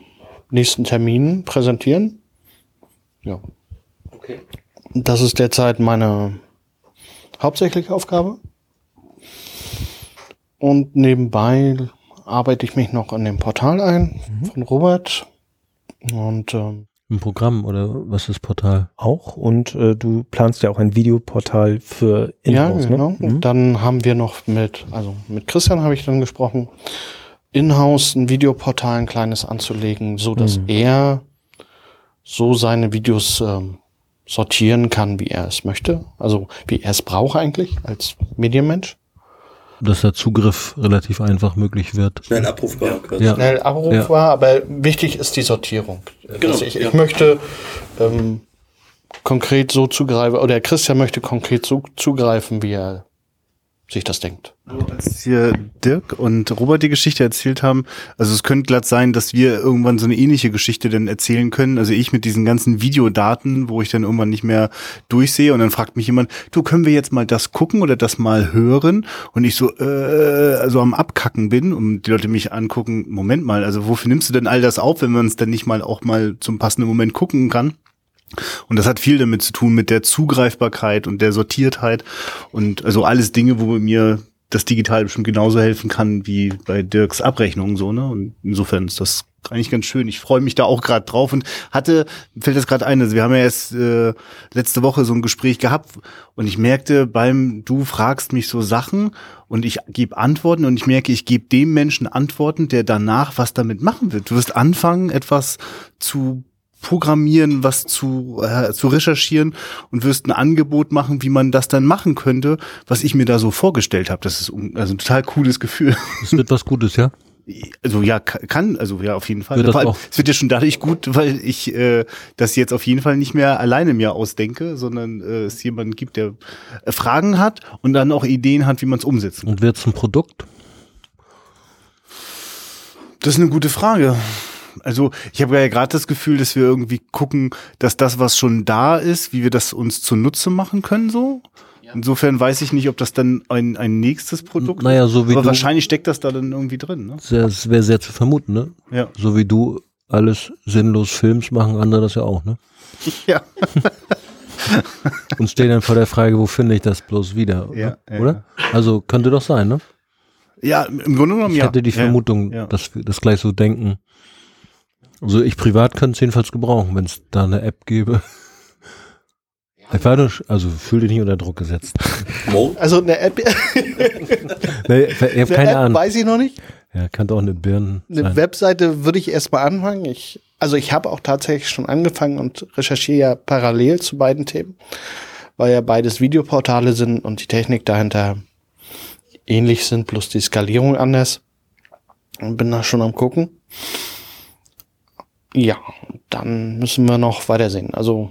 nächsten Termin präsentieren. Ja. Okay. Das ist derzeit meine hauptsächliche Aufgabe. Und nebenbei arbeite ich mich noch an dem Portal ein von Robert. Und ähm, Ein Programm oder was ist Portal? Auch und äh, du planst ja auch ein Videoportal für Inhouse, ja, genau. ne? Mhm. Und dann haben wir noch mit, also mit Christian habe ich dann gesprochen, in-house ein Videoportal, ein kleines anzulegen, so dass Mhm. er so seine Videos ähm, sortieren kann, wie er es möchte. Also wie er es braucht eigentlich als Medienmensch. Dass der Zugriff relativ einfach möglich wird. Schnell abrufbar. Ja. Schnell abrufbar, aber wichtig ist die Sortierung. Genau, Dass ich, ja. ich möchte ähm, konkret so zugreifen, oder Christian möchte konkret so zugreifen, wie er sich das denkt. Als hier Dirk und Robert die Geschichte erzählt haben, also es könnte glatt sein, dass wir irgendwann so eine ähnliche Geschichte dann erzählen können. Also ich mit diesen ganzen Videodaten, wo ich dann irgendwann nicht mehr durchsehe und dann fragt mich jemand, du können wir jetzt mal das gucken oder das mal hören? Und ich so, äh, also am Abkacken bin und die Leute mich angucken, Moment mal, also wofür nimmst du denn all das auf, wenn man es dann nicht mal auch mal zum passenden Moment gucken kann? Und das hat viel damit zu tun mit der Zugreifbarkeit und der Sortiertheit und also alles Dinge, wo mir das Digital bestimmt genauso helfen kann wie bei Dirks Abrechnung so, ne? Und insofern ist das eigentlich ganz schön. Ich freue mich da auch gerade drauf und hatte, fällt das gerade ein, also wir haben ja erst äh, letzte Woche so ein Gespräch gehabt und ich merkte beim, du fragst mich so Sachen und ich gebe Antworten und ich merke, ich gebe dem Menschen Antworten, der danach was damit machen wird. Du wirst anfangen, etwas zu programmieren, was zu, äh, zu recherchieren und wirst ein Angebot machen, wie man das dann machen könnte, was ich mir da so vorgestellt habe. Das ist also ein total cooles Gefühl. Es wird was Gutes, ja? Also ja, ka- kann, also ja, auf jeden Fall. Wird das allem, es wird ja schon dadurch gut, weil ich äh, das jetzt auf jeden Fall nicht mehr alleine mir ausdenke, sondern äh, es jemanden gibt, der äh, Fragen hat und dann auch Ideen hat, wie man es umsetzen kann. Und wird es ein Produkt? Das ist eine gute Frage. Also ich habe ja gerade das Gefühl, dass wir irgendwie gucken, dass das, was schon da ist, wie wir das uns zunutze machen können, so. Insofern weiß ich nicht, ob das dann ein, ein nächstes Produkt Naja, ist. so wie Aber du- wahrscheinlich steckt das da dann irgendwie drin. Ne? Sehr- Es wäre sehr zu vermuten, ne? Ja. So wie du alles sinnlos Films machen, andere das ja auch, ne? Ja. Und stehen dann vor der Frage, wo finde ich das bloß wieder? Ja, ne? ja, oder? Also könnte doch sein, ne? Ja, im Grunde genommen Ich ja. hätte die ja. Vermutung, ja. dass wir das gleich so denken. Also ich privat könnte es jedenfalls gebrauchen, wenn es da eine App gäbe. Ich war nur, also fühl dich nicht unter Druck gesetzt. Mo? Also eine App, Nee, ich habe eine keine App Ahnung. weiß ich noch nicht. Ja, kann doch eine Birne Eine sein. Webseite würde ich erstmal anfangen. Ich, also ich habe auch tatsächlich schon angefangen und recherchiere ja parallel zu beiden Themen, weil ja beides Videoportale sind und die Technik dahinter ähnlich sind, plus die Skalierung anders. Und bin da schon am gucken. Ja, dann müssen wir noch weitersehen. Also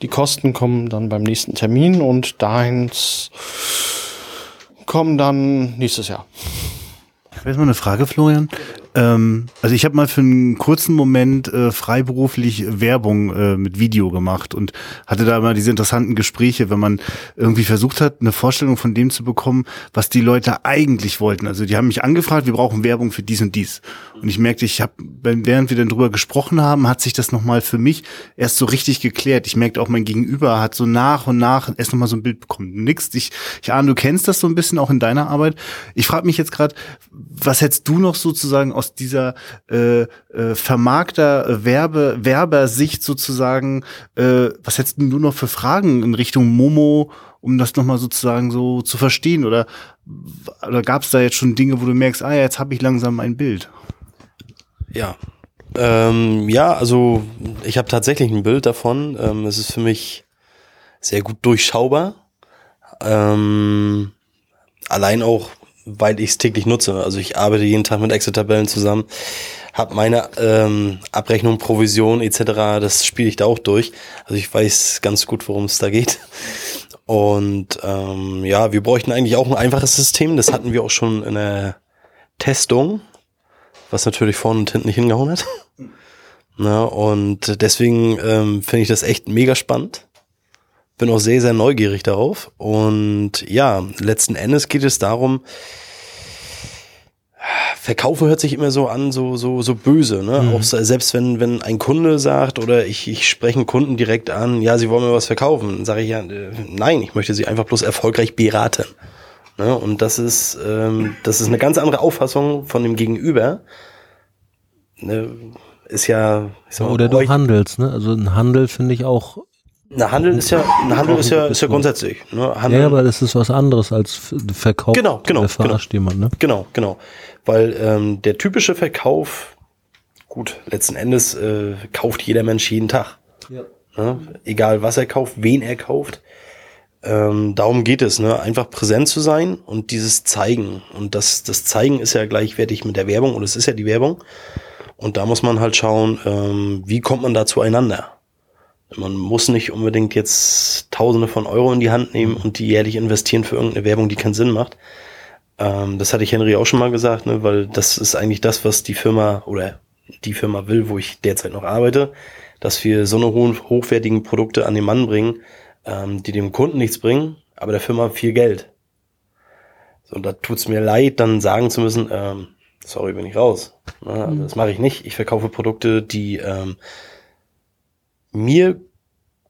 die Kosten kommen dann beim nächsten Termin und dahin kommen dann nächstes Jahr. Ich habe jetzt mal eine Frage, Florian. Ähm, also ich habe mal für einen kurzen Moment äh, freiberuflich Werbung äh, mit Video gemacht und hatte da mal diese interessanten Gespräche, wenn man irgendwie versucht hat, eine Vorstellung von dem zu bekommen, was die Leute eigentlich wollten. Also die haben mich angefragt, wir brauchen Werbung für dies und dies. Und ich merkte, ich habe, während wir dann drüber gesprochen haben, hat sich das nochmal für mich erst so richtig geklärt. Ich merkte auch, mein Gegenüber hat so nach und nach erst nochmal so ein Bild bekommen. Nix, ich, ich ahne, du kennst das so ein bisschen auch in deiner Arbeit. Ich frage mich jetzt gerade, was hättest du noch sozusagen aus dieser äh, äh, Vermarkter, äh, Werbe, Werbersicht sozusagen, äh, was hättest du noch für Fragen in Richtung Momo, um das nochmal sozusagen so zu verstehen? Oder, oder gab es da jetzt schon Dinge, wo du merkst, ah ja, jetzt habe ich langsam ein Bild? Ja. Ähm, ja, also ich habe tatsächlich ein Bild davon. Ähm, es ist für mich sehr gut durchschaubar. Ähm, allein auch, weil ich es täglich nutze. Also ich arbeite jeden Tag mit Excel-Tabellen zusammen, habe meine ähm, Abrechnung, Provision etc. Das spiele ich da auch durch. Also ich weiß ganz gut, worum es da geht. Und ähm, ja, wir bräuchten eigentlich auch ein einfaches System. Das hatten wir auch schon in der Testung was natürlich vorne und hinten nicht hingehauen hat. Na, und deswegen ähm, finde ich das echt mega spannend, bin auch sehr, sehr neugierig darauf. Und ja, letzten Endes geht es darum, Verkaufen hört sich immer so an, so, so, so böse, ne? Mhm. Auch se- selbst wenn, wenn ein Kunde sagt oder ich, ich spreche einen Kunden direkt an, ja, sie wollen mir was verkaufen, dann sage ich ja, äh, nein, ich möchte sie einfach bloß erfolgreich beraten. Ne? Und das ist, ähm, das ist eine ganz andere Auffassung von dem Gegenüber. Ne? Ist ja, ich sag mal, Oder du handelst, ne? Also ein Handel finde ich auch. Na, Handeln ist ja, ein Handel ist ja, ist ja grundsätzlich. Ne? Ja, Handeln, aber das ist was anderes als Verkauf. Genau, genau, Der verarscht jemand, ne? Genau, genau. Weil ähm, der typische Verkauf, gut, letzten Endes äh, kauft jeder Mensch jeden Tag. Ja. Ne? Egal was er kauft, wen er kauft. Ähm, darum geht es, ne? einfach präsent zu sein und dieses Zeigen. Und das, das Zeigen ist ja gleichwertig mit der Werbung und es ist ja die Werbung. Und da muss man halt schauen, ähm, wie kommt man da zueinander. Man muss nicht unbedingt jetzt Tausende von Euro in die Hand nehmen und die jährlich investieren für irgendeine Werbung, die keinen Sinn macht. Ähm, das hatte ich Henry auch schon mal gesagt, ne, weil das ist eigentlich das, was die Firma oder die Firma will, wo ich derzeit noch arbeite, dass wir so eine hohen, hochwertigen Produkte an den Mann bringen, ähm, die dem Kunden nichts bringen, aber der Firma viel Geld. So, und da tut's mir leid, dann sagen zu müssen, ähm, sorry, bin ich raus. Ne, also Das mache ich nicht. Ich verkaufe Produkte, die ähm, mir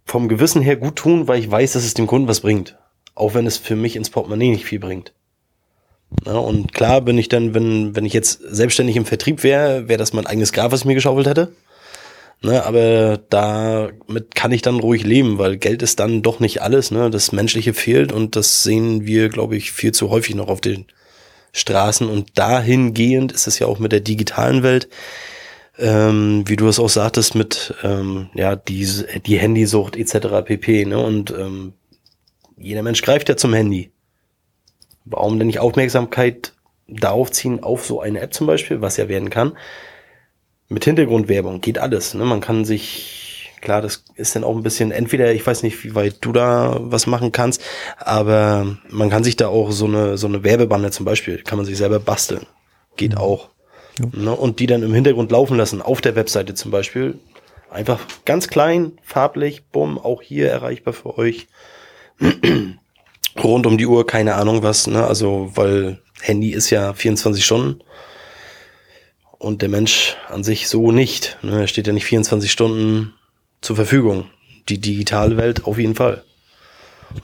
vom Gewissen her gut tun, weil ich weiß, dass es dem Kunden was bringt. Auch wenn es für mich ins Portemonnaie nicht viel bringt. Ja, und klar bin ich dann, wenn, wenn ich jetzt selbstständig im Vertrieb wäre, wäre das mein eigenes Grab, was ich mir geschaufelt hätte. Ne, aber damit kann ich dann ruhig leben, weil Geld ist dann doch nicht alles. Ne? Das Menschliche fehlt und das sehen wir, glaube ich, viel zu häufig noch auf den Straßen. Und dahingehend ist es ja auch mit der digitalen Welt, ähm, wie du es auch sagtest, mit ähm, ja, die, die Handysucht etc. pp. Ne? Und ähm, jeder Mensch greift ja zum Handy. Warum denn nicht Aufmerksamkeit darauf ziehen, auf so eine App zum Beispiel, was ja werden kann? Mit Hintergrundwerbung geht alles. Ne? Man kann sich, klar, das ist dann auch ein bisschen, entweder, ich weiß nicht, wie weit du da was machen kannst, aber man kann sich da auch so eine, so eine Werbebande zum Beispiel, kann man sich selber basteln. Geht auch. Ne? Und die dann im Hintergrund laufen lassen, auf der Webseite zum Beispiel. Einfach ganz klein, farblich, bumm, auch hier erreichbar für euch. Rund um die Uhr, keine Ahnung was, ne? Also, weil Handy ist ja 24 Stunden und der Mensch an sich so nicht. Ne? Er steht ja nicht 24 Stunden zur Verfügung. Die digitale Welt auf jeden Fall.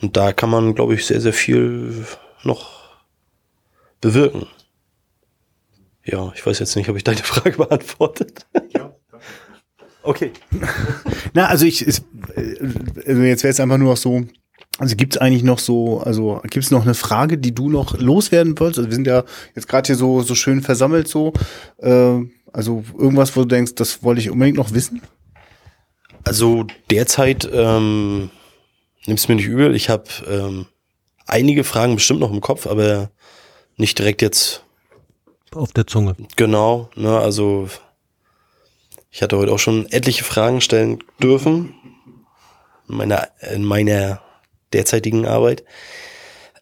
Und da kann man, glaube ich, sehr, sehr viel noch bewirken. Ja, ich weiß jetzt nicht, ob ich deine Frage beantwortet. Ja. Okay. Na, also ich, ist, äh, also jetzt wäre es einfach nur noch so, also gibt es eigentlich noch so, also gibt es noch eine Frage, die du noch loswerden wolltest? Also wir sind ja jetzt gerade hier so, so schön versammelt so. Äh, also irgendwas, wo du denkst, das wollte ich unbedingt noch wissen? Also derzeit, ähm, nimm's mir nicht übel, ich habe ähm, einige Fragen bestimmt noch im Kopf, aber nicht direkt jetzt Auf der Zunge. genau. Ne, also ich hatte heute auch schon etliche Fragen stellen dürfen in meiner, in meiner derzeitigen Arbeit.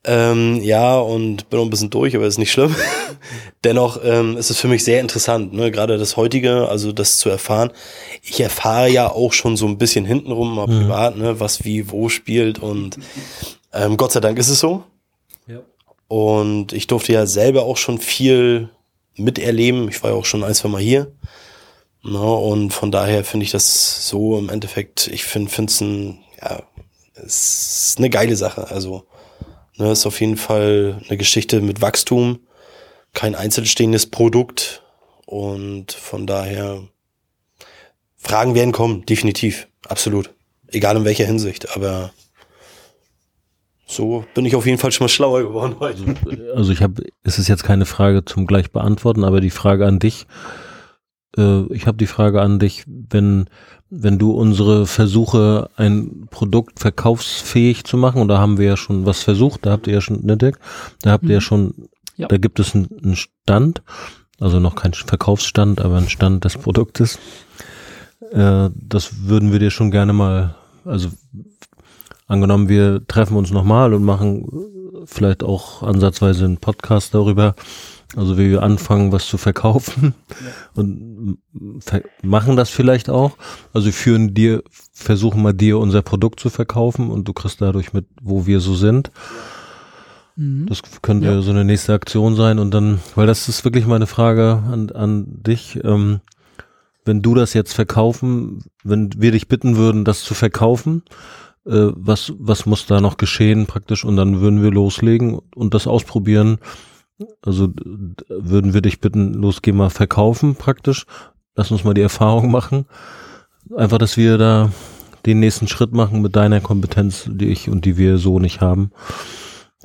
Ähm, ja, und bin auch ein bisschen durch, aber ist nicht schlimm. Dennoch ähm, ist es für mich sehr interessant, ne? gerade das heutige, also das zu erfahren. Ich erfahre ja auch schon so ein bisschen hintenrum, mal privat, ne? was wie wo spielt und ähm, Gott sei Dank ist es so. Ja. Und ich durfte ja selber auch schon viel miterleben. Ich war ja auch schon ein, zwei Mal hier. Na, und von daher finde ich das so im Endeffekt, ich finde es ein, ja, ist eine geile Sache. Also, ne, ist auf jeden Fall eine Geschichte mit Wachstum, kein einzelstehendes Produkt. Und von daher, Fragen werden kommen, definitiv, absolut. Egal in welcher Hinsicht, aber so bin ich auf jeden Fall schon mal schlauer geworden heute. Also ich habe, es ist jetzt keine Frage zum gleich beantworten, aber die Frage an dich, äh, ich habe die Frage an dich, wenn, wenn du unsere Versuche, ein Produkt verkaufsfähig zu machen, und da haben wir ja schon was versucht, da habt ihr ja schon, ne Dirk, da habt ihr ja schon, Ja. da gibt es einen, einen Stand, also noch kein Verkaufsstand, aber ein Stand des Produktes. Äh, das würden wir dir schon gerne mal, also angenommen, wir treffen uns nochmal und machen vielleicht auch ansatzweise einen Podcast darüber, Also wie wir anfangen, was zu verkaufen und ver machen das vielleicht auch. Also wir führen dir, versuchen mal dir unser Produkt zu verkaufen und du kriegst dadurch mit, wo wir so sind. Mhm. Das könnte Ja. so eine nächste Aktion sein und dann, weil das ist wirklich meine Frage an, an dich. Ähm, wenn du das jetzt verkaufen, wenn wir dich bitten würden, das zu verkaufen, äh, was, was muss da noch geschehen praktisch und dann würden wir loslegen und das ausprobieren. Also würden wir dich bitten, los, geh mal verkaufen praktisch. Lass uns mal die Erfahrung machen. Einfach, dass wir da den nächsten Schritt machen mit deiner Kompetenz, die ich und die wir so nicht haben.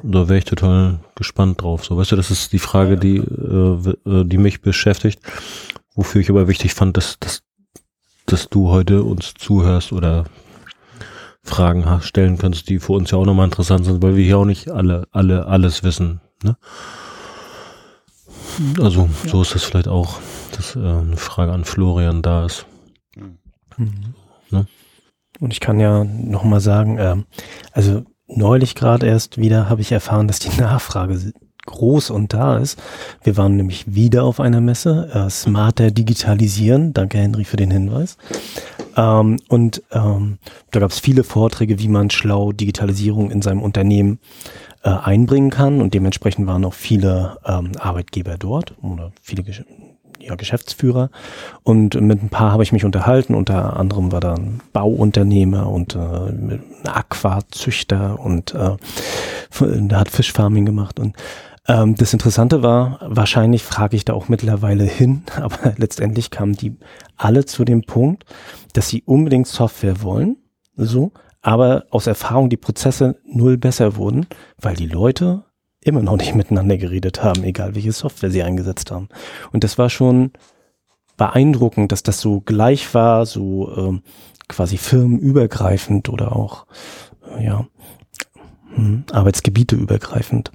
Da wäre ich total gespannt drauf. So, weißt du, das ist die Frage, die, äh, äh, die mich beschäftigt, wofür ich aber wichtig fand, dass, dass, dass du heute uns zuhörst oder Fragen stellen kannst, die für uns ja auch nochmal interessant sind, weil wir hier auch nicht alle, alle, alles wissen. Ne? Also, so ist das vielleicht auch, dass äh, eine Frage an Florian da ist. Ne? Und ich kann ja nochmal sagen, ähm, also neulich gerade erst wieder habe ich erfahren, dass die Nachfrage groß und da ist. Wir waren nämlich wieder auf einer Messe, äh, Smarter Digitalisieren. Danke Henry für den Hinweis. Ähm, und ähm, da gab es viele Vorträge, wie man schlau Digitalisierung in seinem Unternehmen äh, einbringen kann. Und dementsprechend waren auch viele ähm, Arbeitgeber dort oder viele Gesch ja, Geschäftsführer. Und mit ein paar habe ich mich unterhalten. Unter anderem war da ein Bauunternehmer und äh, ein Aquazüchter und äh, hat Fischfarming gemacht. Und ähm, das Interessante war, wahrscheinlich frage ich da auch mittlerweile hin, aber letztendlich kamen die alle zu dem Punkt, dass sie unbedingt Software wollen, so, aber aus Erfahrung die Prozesse null besser wurden, weil die Leute immer noch nicht miteinander geredet haben, egal welche Software sie eingesetzt haben. Und das war schon beeindruckend, dass das so gleich war, so ähm, quasi firmenübergreifend oder auch äh, ja hm, Arbeitsgebiete übergreifend.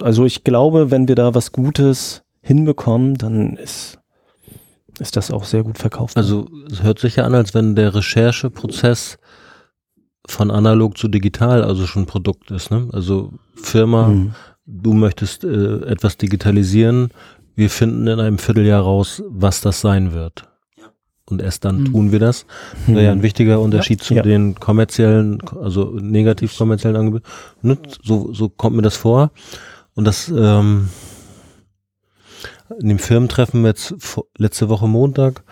Also ich glaube, wenn wir da was Gutes hinbekommen, dann ist ist das auch sehr gut verkauft. Also es hört sich ja an, als wenn der Rechercheprozess von analog zu digital also schon Produkt ist. Ne? Also Firma, Hm. du möchtest äh, etwas digitalisieren, wir finden in einem Vierteljahr raus, was das sein wird. Und erst dann Mhm. tun wir das. Wäre ja ein wichtiger Unterschied zu Ja. den kommerziellen, also negativ kommerziellen Angeboten. Ne? So, so kommt mir das vor. Und das ähm, in dem Firmentreffen jetzt letzte Woche Montag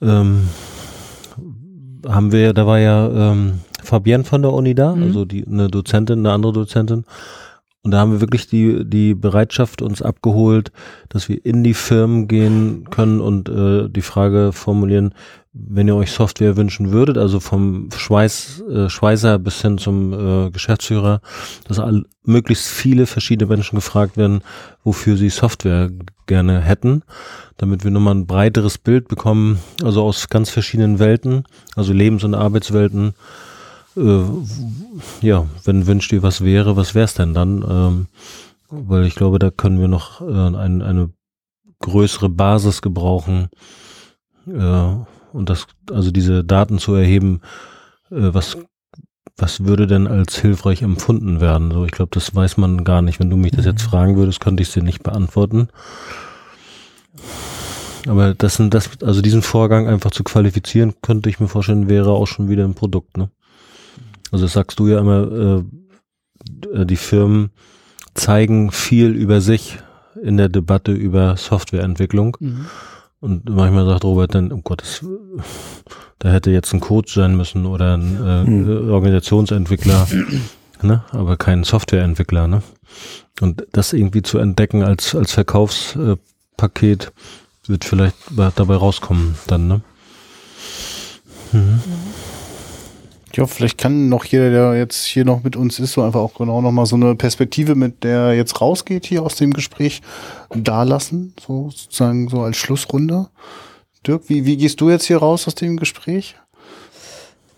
ähm, haben wir, da war ja ähm, Fabienne von der Uni da, Mhm. also die eine Dozentin, eine andere Dozentin. Und da haben wir wirklich die, die Bereitschaft uns abgeholt, dass wir in die Firmen gehen können und äh, die Frage formulieren, wenn ihr euch Software wünschen würdet, also vom Schweiß, äh, Schweißer bis hin zum äh, Geschäftsführer, dass all, möglichst viele verschiedene Menschen gefragt werden, wofür sie Software gerne hätten, damit wir nochmal ein breiteres Bild bekommen, also aus ganz verschiedenen Welten, also Lebens- und Arbeitswelten, äh, ja, wenn wünscht ihr was wäre, was wäre es denn dann? Ähm, weil ich glaube, da können wir noch äh, ein, eine größere Basis gebrauchen äh, und das, also diese Daten zu erheben, äh, was was würde denn als hilfreich empfunden werden? So, ich glaube, das weiß man gar nicht. Wenn du mich das jetzt fragen würdest, könnte ich es dir nicht beantworten. Aber das sind das, also diesen Vorgang einfach zu qualifizieren, könnte ich mir vorstellen, wäre auch schon wieder ein Produkt, ne? Also das sagst du ja immer, äh, die Firmen zeigen viel über sich in der Debatte über Softwareentwicklung. Mhm. Und manchmal sagt Robert dann, um Gottes, da hätte jetzt ein Coach sein müssen oder ein äh, Hm. Organisationsentwickler, ne? aber kein Softwareentwickler. Ne? Und das irgendwie zu entdecken als, als Verkaufspaket wird vielleicht dabei rauskommen dann. Ne? Mhm. Ja, vielleicht kann noch jeder, der jetzt hier noch mit uns ist, so einfach auch genau nochmal so eine Perspektive, mit der er jetzt rausgeht hier aus dem Gespräch, da lassen, so sozusagen so als Schlussrunde. Dirk, wie, wie gehst du jetzt hier raus aus dem Gespräch?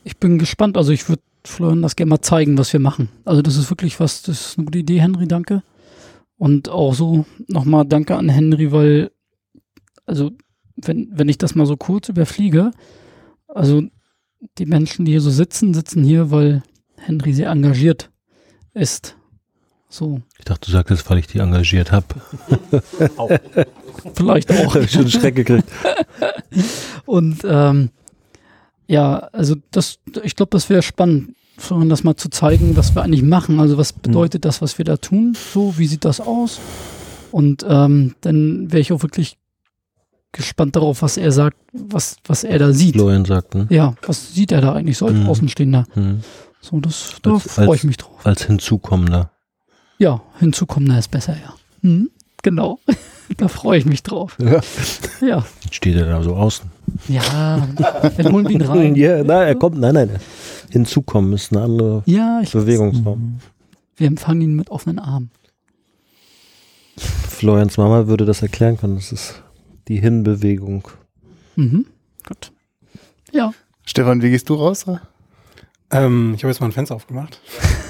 Ich bin gespannt. Also ich würde Florian das gerne mal zeigen, was wir machen. Also das ist wirklich was, das ist eine gute Idee, Henry, danke. Und auch so nochmal danke an Henry, weil, also wenn, wenn ich das mal so kurz überfliege, also die Menschen, die hier so sitzen, sitzen hier, weil Henry sehr engagiert ist. So, Ich dachte, du sagst jetzt, weil ich die engagiert habe. vielleicht auch. Schon Schreck gekriegt. Und ähm, ja, also das, ich glaube, das wäre spannend, Florian, das mal zu zeigen, was wir eigentlich machen. Also was bedeutet das, was wir da tun? So, wie sieht das aus? Und ähm, dann wäre ich auch wirklich gespannt darauf, was er sagt, was, was er da sieht. Florian sagt, ne? Ja, was sieht er da eigentlich so als Mhm. Außenstehender? Hm. So, das, da freue ich mich drauf. Als Hinzukommender. Ja, hinzukommender ist besser, ja. Mhm, genau. da freue ich mich drauf. Ja. Ja. Steht er da so außen? Ja, dann holen wir ihn rein. Ja, nein, er kommt, nein, nein. Hinzukommen ist eine andere Ja, ich, Bewegungsform. wir empfangen ihn mit offenen Armen. Florians Mama würde das erklären können. Das ist die Hinbewegung. Mhm. Gut. Ja, Stefan, wie gehst du raus? Ähm, ich habe jetzt mal ein Fenster aufgemacht.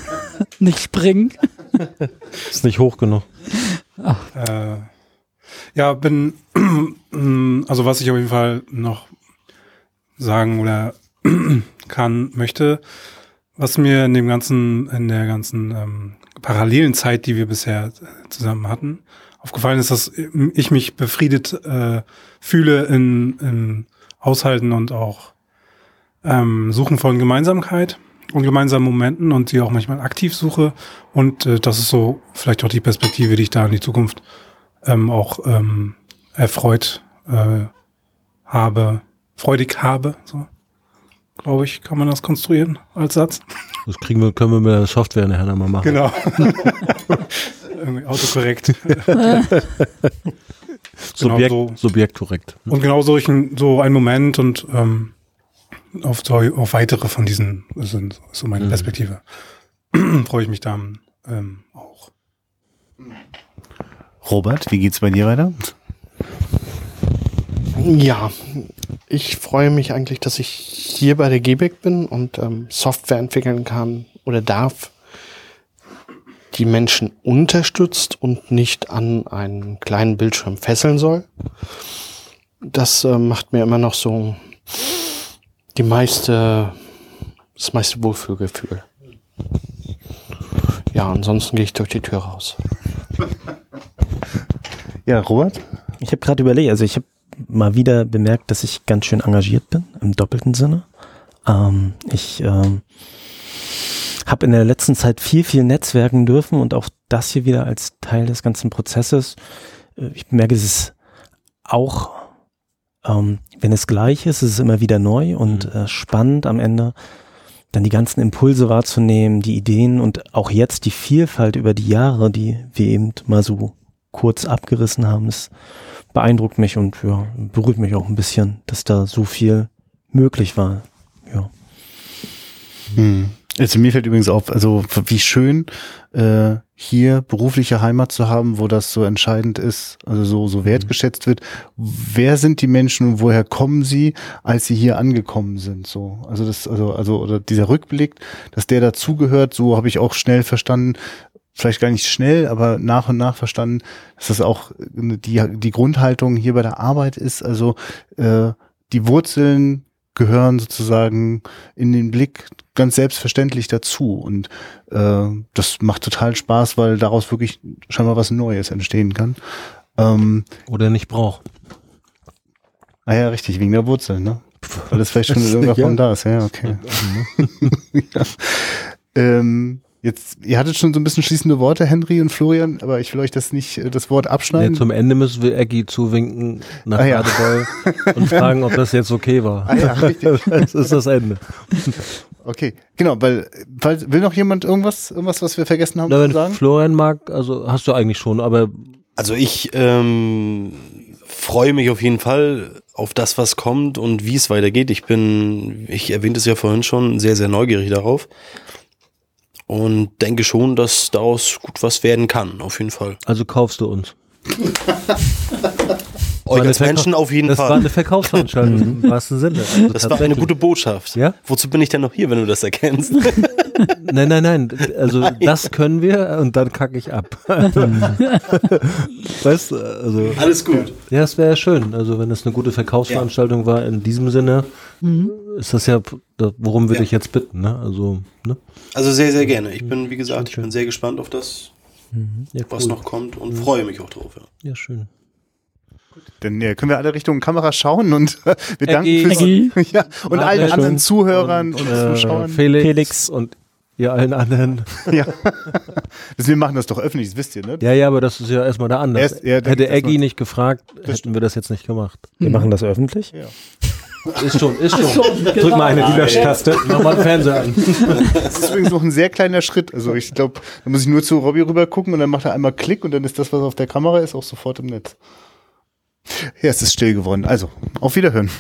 nicht springen. Ist nicht hoch genug. Äh, ja, bin, also was ich auf jeden Fall noch sagen oder kann, möchte, was mir in dem ganzen, in der ganzen ähm, parallelen Zeit, die wir bisher zusammen hatten, aufgefallen ist, dass ich mich befriedet äh, fühle in, in Aushalten und auch ähm, Suchen von Gemeinsamkeit und gemeinsamen Momenten und die auch manchmal aktiv suche. Und äh, das ist so vielleicht auch die Perspektive, die ich da in die Zukunft ähm, auch ähm, erfreut äh, habe, freudig habe, so glaube ich, kann man das konstruieren als Satz. Das kriegen wir, können wir mit der Software nachher nochmal machen. Genau. Autokorrekt. Subjekt, Genau so. Subjekt korrekt. Und genau so, so ein Moment und ähm, auf, so, auf weitere von diesen sind so meine Mhm. Perspektive. Freue ich mich da ähm, auch. Robert, wie geht's bei dir weiter? Ja, ich freue mich eigentlich, dass ich hier bei der GBEC bin und ähm, Software entwickeln kann oder darf, die Menschen unterstützt und nicht an einen kleinen Bildschirm fesseln soll. Das äh, macht mir immer noch so die meiste, das meiste Wohlfühlgefühl. Ja, ansonsten gehe ich durch die Tür raus. Ja, Robert? Ich habe gerade überlegt, also ich habe mal wieder bemerkt, dass ich ganz schön engagiert bin, im doppelten Sinne. Ähm, ich ähm, habe in der letzten Zeit viel, viel netzwerken dürfen und auch das hier wieder als Teil des ganzen Prozesses. Äh, Ich merke, es ist auch, ähm, wenn es gleich ist, ist es immer wieder neu und äh, spannend am Ende, dann die ganzen Impulse wahrzunehmen, die Ideen und auch jetzt die Vielfalt über die Jahre, die wir eben mal so kurz abgerissen haben, es beeindruckt mich und ja, berührt mich auch ein bisschen, dass da so viel möglich war. Ja. Hm. Also mir fällt übrigens auf, also wie schön äh, hier berufliche Heimat zu haben, wo das so entscheidend ist, also so, so wertgeschätzt wird. Wer sind die Menschen und woher kommen sie, als sie hier angekommen sind? So, also das, also, also, oder dieser Rückblick, dass der dazugehört, so habe ich auch schnell verstanden, vielleicht gar nicht schnell, aber nach und nach verstanden, dass das auch die, die Grundhaltung hier bei der Arbeit ist, also äh, die Wurzeln gehören sozusagen in den Blick ganz selbstverständlich dazu. Und äh, das macht total Spaß, weil daraus wirklich scheinbar was Neues entstehen kann. Ähm, Oder nicht braucht. ah ja, richtig, wegen der Wurzeln, ne? Weil das vielleicht schon in irgendeiner Ja. Form da ist, ja, okay. ja. Ähm, jetzt, ihr hattet schon so ein bisschen schließende Worte, Henry und Florian, aber ich will euch das nicht, äh, das Wort Nee, abschneiden. zum Ende müssen wir Eggy zuwinken nach Ah, ja. Und fragen, ob das jetzt okay war. Ah ja, richtig. Das ist das Ende. Okay, genau, weil, weil will noch jemand irgendwas, irgendwas, was wir vergessen haben Na, zu wenn sagen? Florian mag, also hast du eigentlich schon, aber Also ich ähm, freue mich auf jeden Fall auf das, was kommt und wie es weitergeht. Ich bin, ich erwähnte es ja vorhin schon, sehr, sehr neugierig darauf. Und denke schon, dass daraus gut was werden kann, auf jeden Fall. also kaufst du uns. Euch als Menschen auf jeden Das war Fall. eine Verkaufsveranstaltung im wahrsten Sinne. Also Das war eine gute Botschaft. Ja? Wozu bin ich denn noch hier, wenn du das erkennst? Nein, nein, nein. Also das können wir und dann kacke ich ab. weißt du, also Alles gut. ja, es wäre ja schön. Also wenn das eine gute Verkaufsveranstaltung war in diesem Sinne, ist das ja, worum würde Ja. ich jetzt bitten, ne? Also, ne? Also sehr, sehr gerne. Ich bin, wie gesagt, ich bin sehr gespannt auf das, Ja, was noch kommt und freue mich auch drauf. Ja. Ja, Dann ja, können wir alle Richtung Kamera schauen und äh, wir danken fürs ja, und Mach allen anderen schon. Zuhörern und, äh, Zuschauern. Felix, Felix. und ihr allen anderen. Ja. Das- wir machen das doch öffentlich, das wisst ihr, ne? Ja, ja, aber das ist ja erstmal der andere. Erst- ja, Hätte Eggy nicht gefragt, hätten wir das jetzt nicht gemacht. Wir Mhm. machen das öffentlich. Ist schon, ist Ach so, Drück genau. mal eine Löschtaste. Mach mal den Fernseher an. Das ist übrigens noch ein sehr kleiner Schritt. Also ich glaube, da muss ich nur zu Robbie rüber gucken und dann macht er einmal Klick und dann ist das, was auf der Kamera ist, auch sofort im Netz. Ja, es ist still geworden. Also, auf Wiederhören.